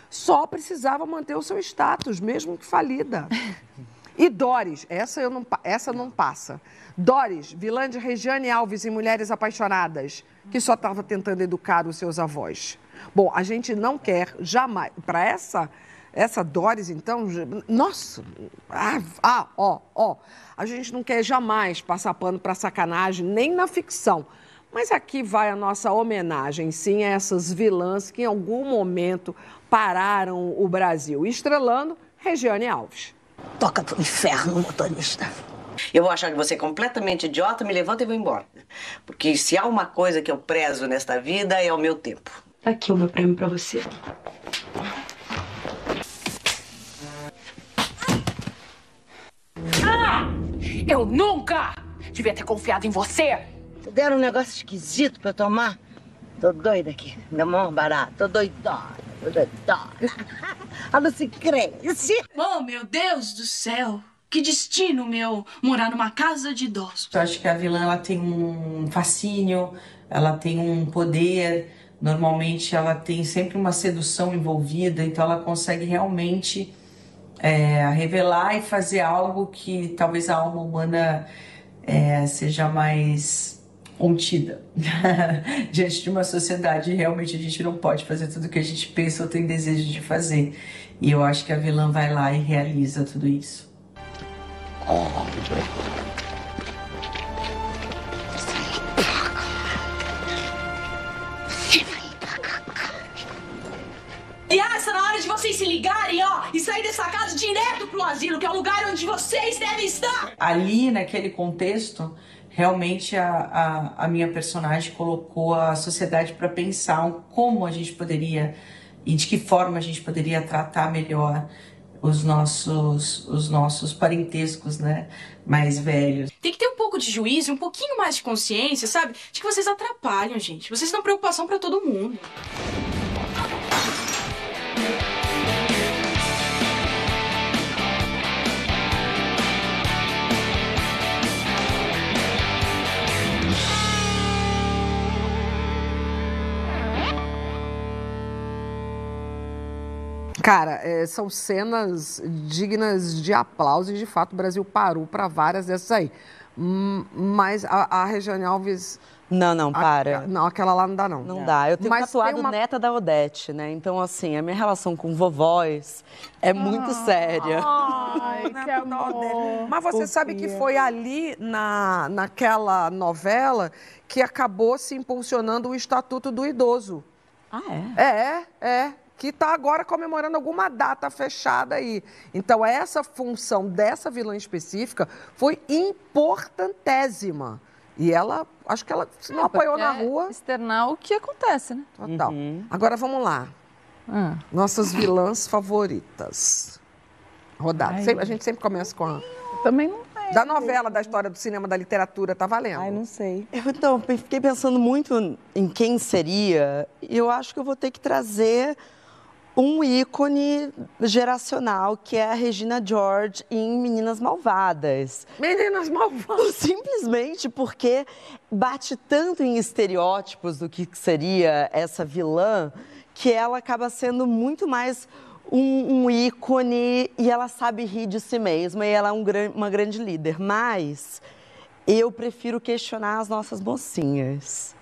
Só precisava manter o seu status, mesmo que falida. E Doris, essa, eu não, essa não passa. Doris, vilã de Regiane Alves em Mulheres Apaixonadas, que só estava tentando educar os seus avós. Bom, a gente não quer jamais. Para essa, essa Doris, então, nossa, ah, ah, ó, ó, a gente não quer jamais passar pano para sacanagem, nem na ficção. Mas aqui vai a nossa homenagem, sim, a essas vilãs que em algum momento pararam o Brasil, estrelando Regiane Alves. Toca pro inferno, motorista. Eu vou achar que você é completamente idiota, me levanta e vou embora. Porque se há uma coisa que eu prezo nesta vida é o meu tempo. Tá aqui o meu prêmio pra você. Ah! Eu nunca devia ter confiado em você! Deram um negócio esquisito pra eu tomar? Tô doida aqui. Minha mão barata. Tô doidona. Não se cresce. Oh, meu Deus do céu. Que destino meu morar numa casa de idosos. Eu acho que a vilã ela tem um fascínio, ela tem um poder. Normalmente ela tem sempre uma sedução envolvida, então ela consegue realmente é, revelar e fazer algo que talvez a alma humana é, seja mais contida diante de uma sociedade. Realmente a gente não pode fazer tudo o que a gente pensa ou tem desejo de fazer. E eu acho que a vilã vai lá e realiza tudo isso. E essa na hora de vocês se ligarem, ó, e sair dessa casa direto pro asilo, que é o lugar onde vocês devem estar. Ali, naquele contexto, realmente a, a, a minha personagem colocou a sociedade para pensar como a gente poderia e de que forma a gente poderia tratar melhor os nossos os nossos parentescos, né, mais velhos. Tem que ter um pouco de juízo, um pouquinho mais de consciência, sabe? De que vocês atrapalham, gente. Vocês dão preocupação para todo mundo. Cara, é, são cenas dignas de aplauso e de fato o Brasil parou para várias dessas aí. Hum, Mas a, a Regiane Alves. Não, não, para. a- não, aquela lá não dá, não. Não dá. Eu tenho Mas tatuado uma- neta da Odete, né? Então, assim, a minha relação com vovós é muito séria. Ai, que amor. Mas você sabe que foi ali na, naquela novela que acabou se impulsionando o Estatuto do Idoso. Ah, é? É, é. Que está agora comemorando alguma data fechada aí. Então, essa função dessa vilã específica foi importantésima. E ela, acho que ela se não É, apoiou na é rua. Externar o que acontece, né? Total. Agora vamos lá. Ah. Nossas vilãs favoritas. Rodada. Ai. Sempre- a gente sempre começa com a. Também não Da novela, da história do cinema, da literatura, tá valendo. Ai, não sei. Eu, então, fiquei pensando muito em quem seria. E eu acho que eu vou ter que trazer um ícone geracional, que é a Regina George em Meninas Malvadas. Meninas malvadas. Simplesmente porque bate tanto em estereótipos do que seria essa vilã, que ela acaba sendo muito mais um, um ícone e ela sabe rir de si mesma e ela é um uma grande líder. Mas eu prefiro questionar as nossas mocinhas.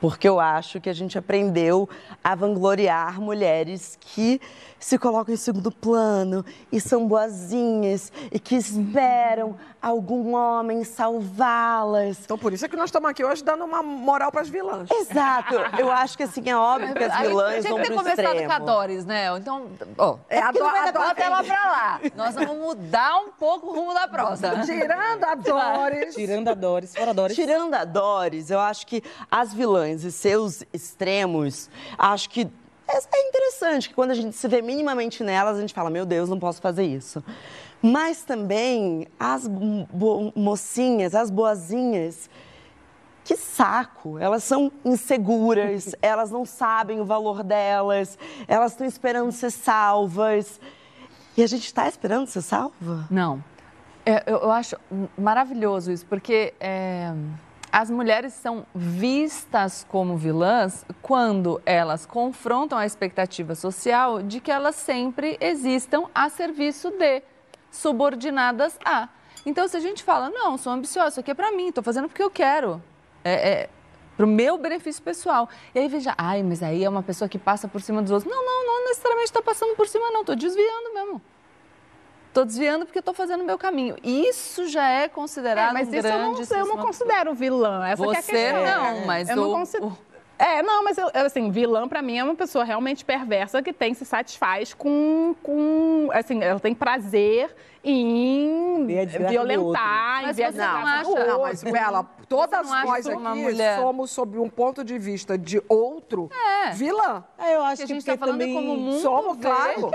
Porque eu acho que a gente aprendeu a vangloriar mulheres que se colocam em segundo plano e são boazinhas e que esperam algum homem salvá-las. Então, por isso é que nós estamos aqui hoje dando uma moral para as vilãs. Exato. Eu acho que assim, é óbvio que as vilãs tinha vão que ter pro conversado com a extremo. Doris, né? Então, ó, É, não Do- vai a Doris- bota ela pra lá. Nós vamos mudar um pouco o rumo da prosa. Tirando a Doris. Tirando a Doris, fora a Doris. Tirando a Doris, eu acho que as vilãs e seus extremos, acho que é interessante que quando a gente se vê minimamente nelas, a gente fala, meu Deus, não posso fazer isso. Mas também as mocinhas, as boazinhas, que saco! Elas são inseguras, elas não sabem o valor delas, elas estão esperando ser salvas. E a gente está esperando ser salva? Não. É, eu, eu acho maravilhoso isso, porque é, as mulheres são vistas como vilãs quando elas confrontam a expectativa social de que elas sempre existam a serviço de, subordinadas a. Então, se a gente fala, não, sou ambiciosa, isso aqui é pra mim, tô fazendo porque eu quero. É, é pro meu benefício pessoal. E aí veja, ai, mas aí é uma pessoa que passa por cima dos outros. Não, não, não necessariamente está passando por cima, não, tô desviando mesmo. Tô desviando porque estou fazendo o meu caminho. Isso já é considerado É, mas um isso eu não, grande eu não considero vilã. Essa que é a Você questão. não, mas eu não o- considero. É, não, mas eu, assim, vilã pra mim é uma pessoa realmente perversa que tem se satisfaz com, com assim, ela tem prazer em violentar, em Mas você não acha-. Não, mas Bela, todas não nós que aqui uma mulher- somos, sob um ponto de vista de outro, É. vilã. É, eu acho Que a que, gente tá porque falando também... como o mundo Somos, vê. claro.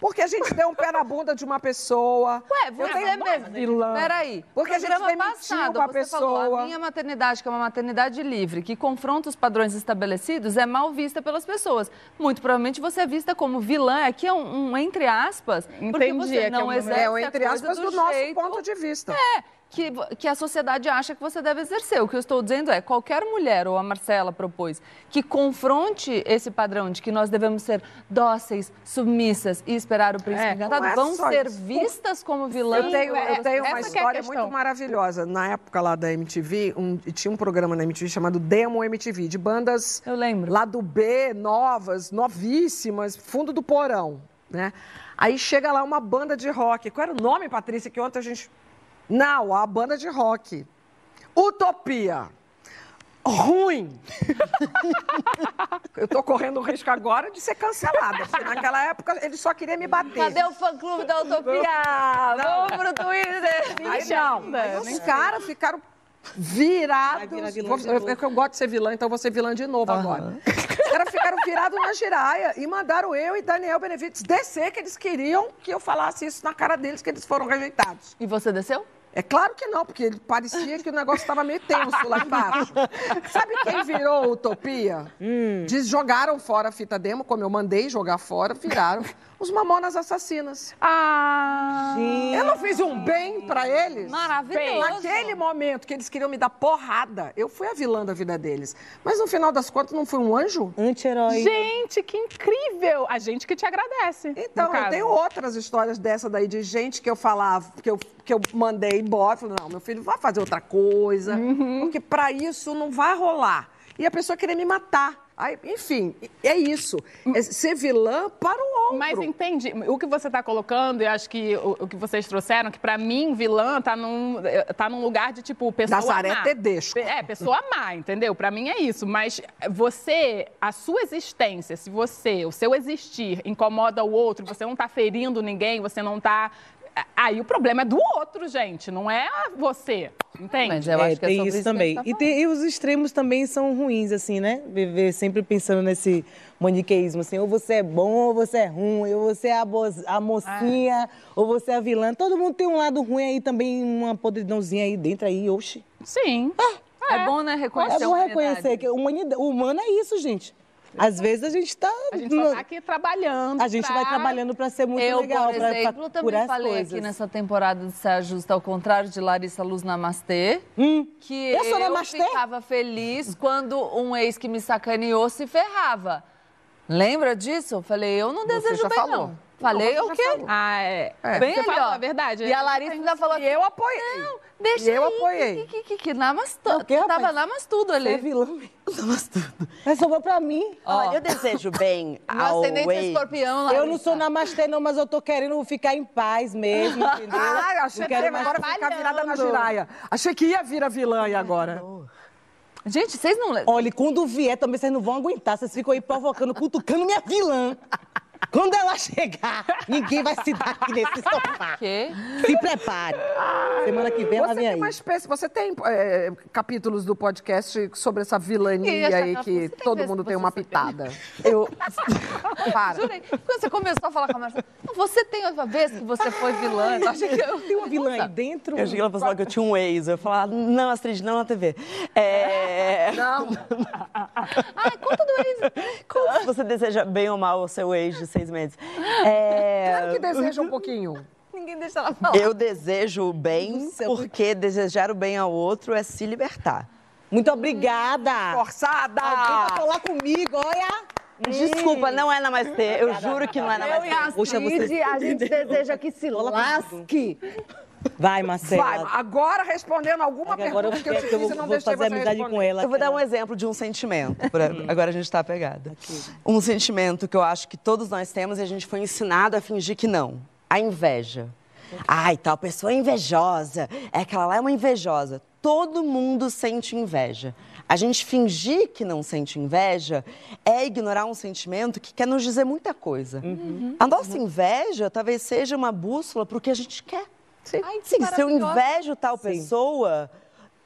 Porque a gente deu um pé na bunda de uma pessoa. Ué, você tenho- mesmo. vilã. Peraí. Porque a gente demitiu passado, uma você falou, pessoa. a minha maternidade, que é uma maternidade livre, que confronta os padrões estabelecidos, é mal vista pelas pessoas. Muito provavelmente você é vista como vilã. Aqui é um, um entre aspas, porque Entendi, você é que é não um- exerce É o a entre aspas do, do nosso jeito ponto de vista. É, que, que a sociedade acha que você deve exercer. O que eu estou dizendo é, qualquer mulher, ou a Marcela propôs, que confronte esse padrão de que nós devemos ser dóceis, submissas e esperar o príncipe É, encantado, é vão ser isso. vistas como vilãs. Eu tenho, eu tenho uma é a história questão. muito maravilhosa. Na época lá da MTV, um- tinha um programa na MTV chamado Demo MTV, de bandas Eu lembro. lá do B, novas, novíssimas, fundo do porão, né? Aí chega lá uma banda de rock. Qual era o nome, Patrícia, que ontem a gente... Não, a banda de rock. Utopia. Ruim. Eu tô correndo o risco agora de ser cancelada, porque naquela época ele só queria me bater. Cadê o fã-clube da Utopia? Vamos pro Twitter! Aí não, aí os caras ficaram virados. é que eu gosto de ser vilã, então vou ser vilã de novo agora. Os caras ficaram virados na giraia e mandaram eu e Daniel Benevides descer, que eles queriam que eu falasse isso na cara deles, que eles foram rejeitados. E você desceu? É claro que não, porque parecia que o negócio estava meio tenso lá embaixo. Sabe quem virou Utopia? Diz, jogaram fora a fita demo, como eu mandei jogar fora, viraram os Mamonas Assassinas. Ah, Eu não fiz um bem pra eles? Maravilhoso. Naquele momento que eles queriam me dar porrada, eu fui a vilã da vida deles. Mas no final das contas, não fui um anjo? Anti-herói. gente, que incrível! A gente que te agradece. Então, eu tenho outras histórias dessa daí de gente que eu falava, que eu, que eu mandei embora. Falei, não, meu filho vai fazer outra coisa, Uhum. porque pra isso não vai rolar. E a pessoa querer me matar. Enfim, é isso. É ser vilã para o outro. Mas entendi. O que você está colocando, e acho que o, o que vocês trouxeram, que pra mim, vilã tá num, tá num lugar de, tipo, pessoa Nazaré má. Tedesco. É, pessoa má, entendeu? Pra mim é isso. Mas você, a sua existência, se você, o seu existir incomoda o outro, você não tá ferindo ninguém, você não tá... Aí o problema é do outro, gente, não é você, entende? Mas eu é, acho que é tem sobre isso isso também. tá e, tem- e os extremos também são ruins, assim, né? Viver sempre pensando nesse maniqueísmo, assim, ou você é bom, ou você é ruim, ou você é a, bo- a mocinha, ou você é a vilã. Todo mundo tem um lado ruim aí também, uma podridãozinha aí dentro aí, oxi. Sim. É, bom, né, reconhecer É bom humanidade. reconhecer que o humanida- o humano é isso, gente. Às vezes a gente tá... A gente só tá aqui trabalhando. A gente pra- vai trabalhando pra ser muito eu, legal, por pra- pra exemplo, também falei coisas. aqui nessa temporada de Saia Justa, ao contrário de Larissa Luz Namastê, que eu sou Namastê? ficava feliz quando um ex que me sacaneou se ferrava. Lembra disso? Eu falei, eu não desejo bem, falou. não. Falei Não, o quê? falou. Ah, é. Bem Você ali, falou ó. a verdade. E a Larissa ainda falou E eu apoiei. Não, deixa E eu aí, apoiei. Que, que, que, namastu- o quê, rapaz? Tava namastudo ali. Você é vilã mesmo. Mas tudo. Mas sobrou pra mim. Olha, eu desejo bem ao ascendente é ex. escorpião, Larissa. Eu não sou namastê, não, mas eu tô querendo ficar em paz mesmo, entendeu? Ah, achei Não que ia agora ficar virada na giraia. Achei que ia vir a vilã aí agora. Gente, vocês não... Olha, e quando vier também vocês não vão aguentar. Vocês ficam aí provocando, cutucando minha vilã. Quando ela chegar, ninguém vai se dar aqui nesse sofá. Quê? Se prepare. Semana que vem ela vem tem aí. uma espécie, você tem é, capítulos do podcast sobre essa vilania essa aí que todo mundo tem uma pitada. Eu, Para. Jurei. Quando você começou a falar com a Marcela, você tem uma vez que você foi vilã? Eu achei que eu... Tem uma vilã aí dentro. eu achei que ela pensava que eu tinha um ex. Eu ia falar, não, Astrid, não na TV. É... Não. Ai, conta do ex. Como você deseja bem ou mal o seu ex de seis meses? É... Claro que deseja um pouquinho. Ninguém deixa ela falar. Eu desejo o bem porque desejar o bem ao outro é se libertar. Muito obrigada. Forçada! Alguém vai falar comigo, olha. Desculpa, não é Namastê. Eu juro que não é Namastê. Poxa, você... a gente deseja que se lasque. Vai, Marcela. Vai, agora respondendo alguma Agora eu pergunta que eu te que eu fiz vou, e não vou deixei fazer você amizade responder. com ela. Eu vou dar um ela- exemplo de um sentimento. pra- Agora a gente tá apegada. Um sentimento que eu acho que todos nós temos e a gente foi ensinado a fingir que não. A inveja. Ai, tal pessoa é invejosa. É aquela lá é uma invejosa. Todo mundo sente inveja. A gente fingir que não sente inveja é ignorar um sentimento que quer nos dizer muita coisa. A nossa inveja talvez seja uma bússola para o que a gente quer. Sim, Ai, que se eu invejo tal pessoa,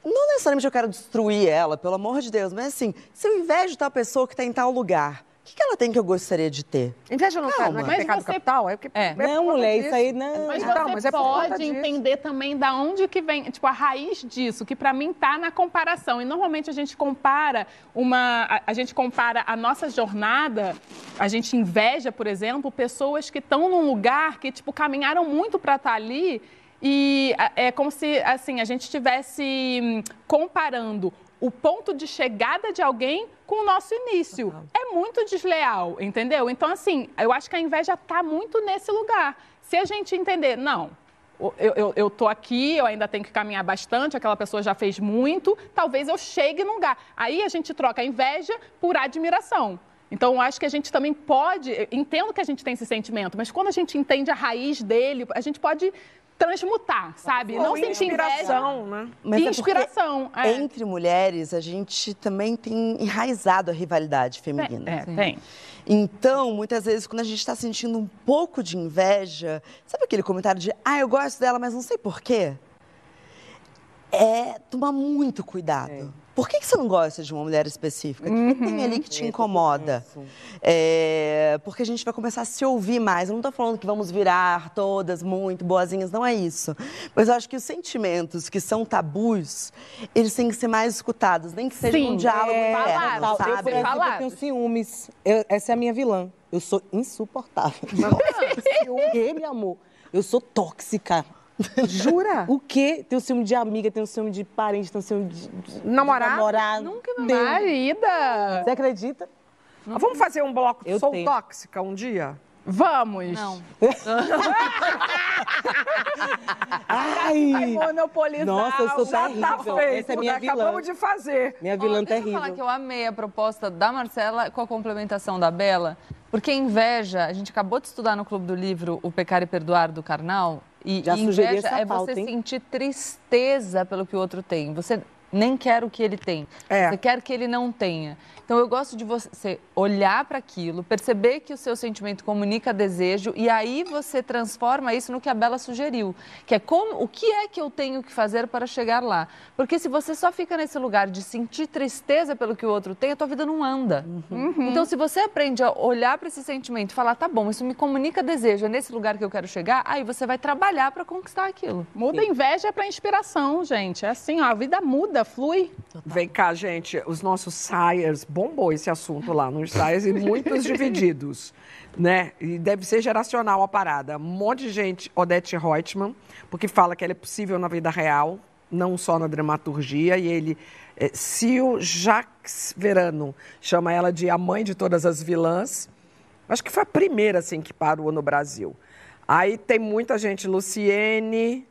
não necessariamente eu quero destruir ela, pelo amor de Deus, mas assim, se eu invejo tal pessoa que está em tal lugar, o que, que ela tem que eu gostaria de ter? Inveja não, tá, não é Calma. pecado você- capital? É porque É. por Não, mulher, disso. isso aí não. Mas Então, você mas é pode disso. entender também da onde que vem, tipo, a raiz disso, que pra mim tá na comparação. E normalmente a gente compara uma. A, a gente compara a nossa jornada, a gente inveja, por exemplo, pessoas que estão num lugar que, tipo, caminharam muito pra estar ali. E é como se, assim, a gente estivesse hum, comparando o ponto de chegada de alguém com o nosso início. É muito desleal, entendeu? Então, assim, eu acho que a inveja está muito nesse lugar. Se a gente entender, não, eu, eu, eu tô aqui, eu ainda tenho que caminhar bastante, aquela pessoa já fez muito, talvez eu chegue num lugar. Aí a gente troca a inveja por admiração. Então, eu acho que a gente também pode, entendo que a gente tem esse sentimento, mas quando a gente entende a raiz dele, a gente pode transmutar, sabe? Ou Não sentir inveja. inspiração, né? Mas é Inspiração. é. Entre mulheres, a gente também tem enraizado a rivalidade feminina. É, tem. Então, muitas vezes, quando a gente está sentindo um pouco de inveja, sabe aquele comentário de, ah, eu gosto dela, mas não sei porquê? É tomar muito cuidado. Por que, que você não gosta de uma mulher específica? O que, que tem ali que te incomoda? É, porque a gente vai começar a se ouvir mais. Eu não estou falando que vamos virar todas muito boazinhas, não é isso. Mas eu acho que os sentimentos que são tabus, eles têm que ser mais escutados, nem que seja Sim, um diálogo é, interno, Tal, Eu, por sabe? exemplo, eu tenho ciúmes. Eu- essa é a minha vilã. Eu sou insuportável. o quê, meu amor? Eu sou tóxica. Jura? O quê? Tenho ciúme de amiga, tenho ciúme de parente, tenho ciúme de, de Namorado? namorado. Nunca me Tenho. Marida! Você acredita? Ah, Vamos fazer um bloco Eu Sou tenho. Tóxica um dia? Vamos! Não. Ai! Vai monopolizar. Nossa, eu sou Já tá terrível. feito, Essa é minha vilã. Acabamos de fazer. Minha vilã Ó, deixa eu falar terrível. que eu amei a proposta da Marcela com a complementação da Bela, porque inveja, a gente acabou de estudar no Clube do Livro O Pecar e Perdoar do Karnal, e, Já e inveja essa é você hein? sentir tristeza pelo que o outro tem. Você nem quer o que ele tem. É. Você quer que ele não tenha. Então eu gosto de você olhar para aquilo, perceber que o seu sentimento comunica desejo e aí você transforma isso no que a Bela sugeriu, que é como o que é que eu tenho que fazer para chegar lá? Porque se você só fica nesse lugar de sentir tristeza pelo que o outro tem, a tua vida não anda. Então se você aprende a olhar para esse sentimento e falar, tá bom, isso me comunica desejo, é nesse lugar que eu quero chegar, aí você vai trabalhar para conquistar aquilo. Muda a inveja para inspiração, gente. É assim, ó, a vida muda, flui. Vem cá, gente. Os nossos sires, bombou esse assunto lá nos sires e muitos divididos, né? E deve ser geracional a parada. Um monte de gente, Odete Reutemann, porque fala que ela é possível na vida real, não só na dramaturgia, e ele, é, Cio Jacques Verano, chama ela de a mãe de todas as vilãs. Acho que foi a primeira, assim, que parou no Brasil. Aí tem muita gente, Luciene,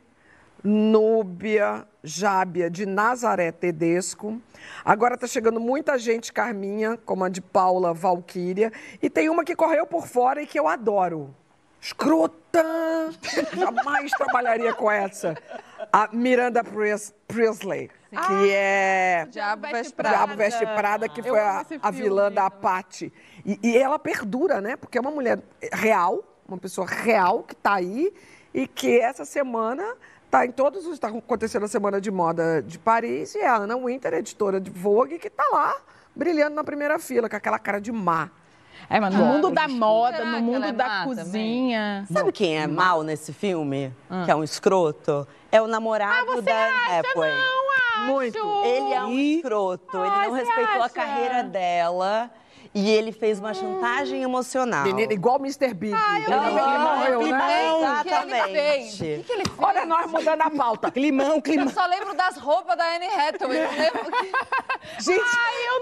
Núbia, Jábia, de Nazaré Tedesco. Agora está chegando muita gente, Carminha, como a de Paula Valquíria. E tem uma que correu por fora e que eu adoro. Escrota! Jamais trabalharia com essa. A Miranda Pres- Priestley, que é Diabo Veste Diabo Veste Prada, que foi a, a vilã da Patty. E, e ela perdura, né? Porque é uma mulher real, uma pessoa real que está aí e que essa semana está em todos os. Está acontecendo a Semana de Moda de Paris e é a Anna Winter, editora de Vogue, que está lá brilhando na primeira fila, com aquela cara de má. É, mas no Ah, mundo da moda, no mundo é da má também? cozinha. Sabe quem é mal nesse filme? Que é um escroto? É o namorado da Anne Hathaway. Muito. Ele é um escroto. Ele Ai, não você respeitou a acha? carreira dela. E ele fez uma chantagem emocional. Menina, igual o Mr. Big. Ainda bem que ele Limão, morreu, né? limão, O que ele exatamente. que, que ele fez? Olha nós mudando a pauta. Climão, Eu só lembro das roupas da Anne Hathaway. Não lembro que... Gente,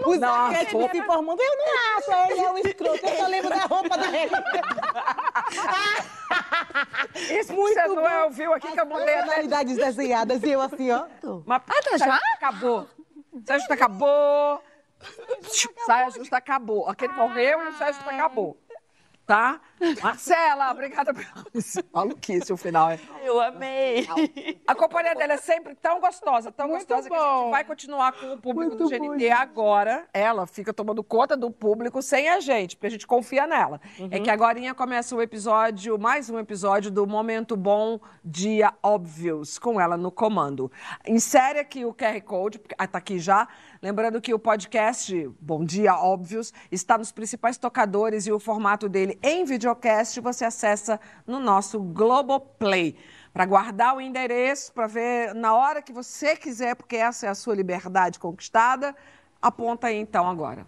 os Não, arquétipos roupa- se formando. Eu não acho, ele é um escroto. Eu só lembro da roupa dele. Isso você não é, ouviu aqui que eu mudei até Personalidades desenhadas e eu assim, ó. Mas ah, já? Acabou. Justa acabou. Saia justa acabou. Aquele morreu e o saia justa acabou. Tá? Marcela, obrigada pela maluquice o final. é. Eu amei. A companhia dela é sempre tão gostosa, tão Muito gostosa que a gente bom. vai continuar com o público do GNT agora. Ela fica tomando conta do público sem a gente, porque a gente confia nela. É que agora começa o episódio, mais um episódio do Momento Bom Dia Óbvios, com ela no comando. Insere aqui o QR Code, porque- ah, tá aqui já. Lembrando que o podcast Bom Dia Óbvios está nos principais tocadores e o formato dele em videocast você acessa no nosso Globoplay. Para guardar o endereço, para ver na hora que você quiser, porque essa é a sua liberdade conquistada, aponta aí então agora.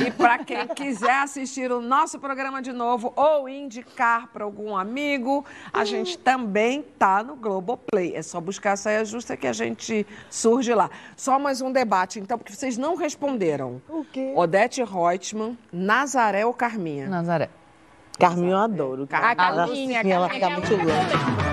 E para quem quiser assistir o nosso programa de novo ou indicar para algum amigo, a gente também tá no Globoplay. É só buscar a saia justa que a gente surge lá. Só mais um debate, então, porque vocês não responderam. O quê? Odete Reutemann, Nazaré ou Carminha? Nazaré. Carminho eu adoro. A Ela- Carminha, sim, ela Carminha fica muito louca.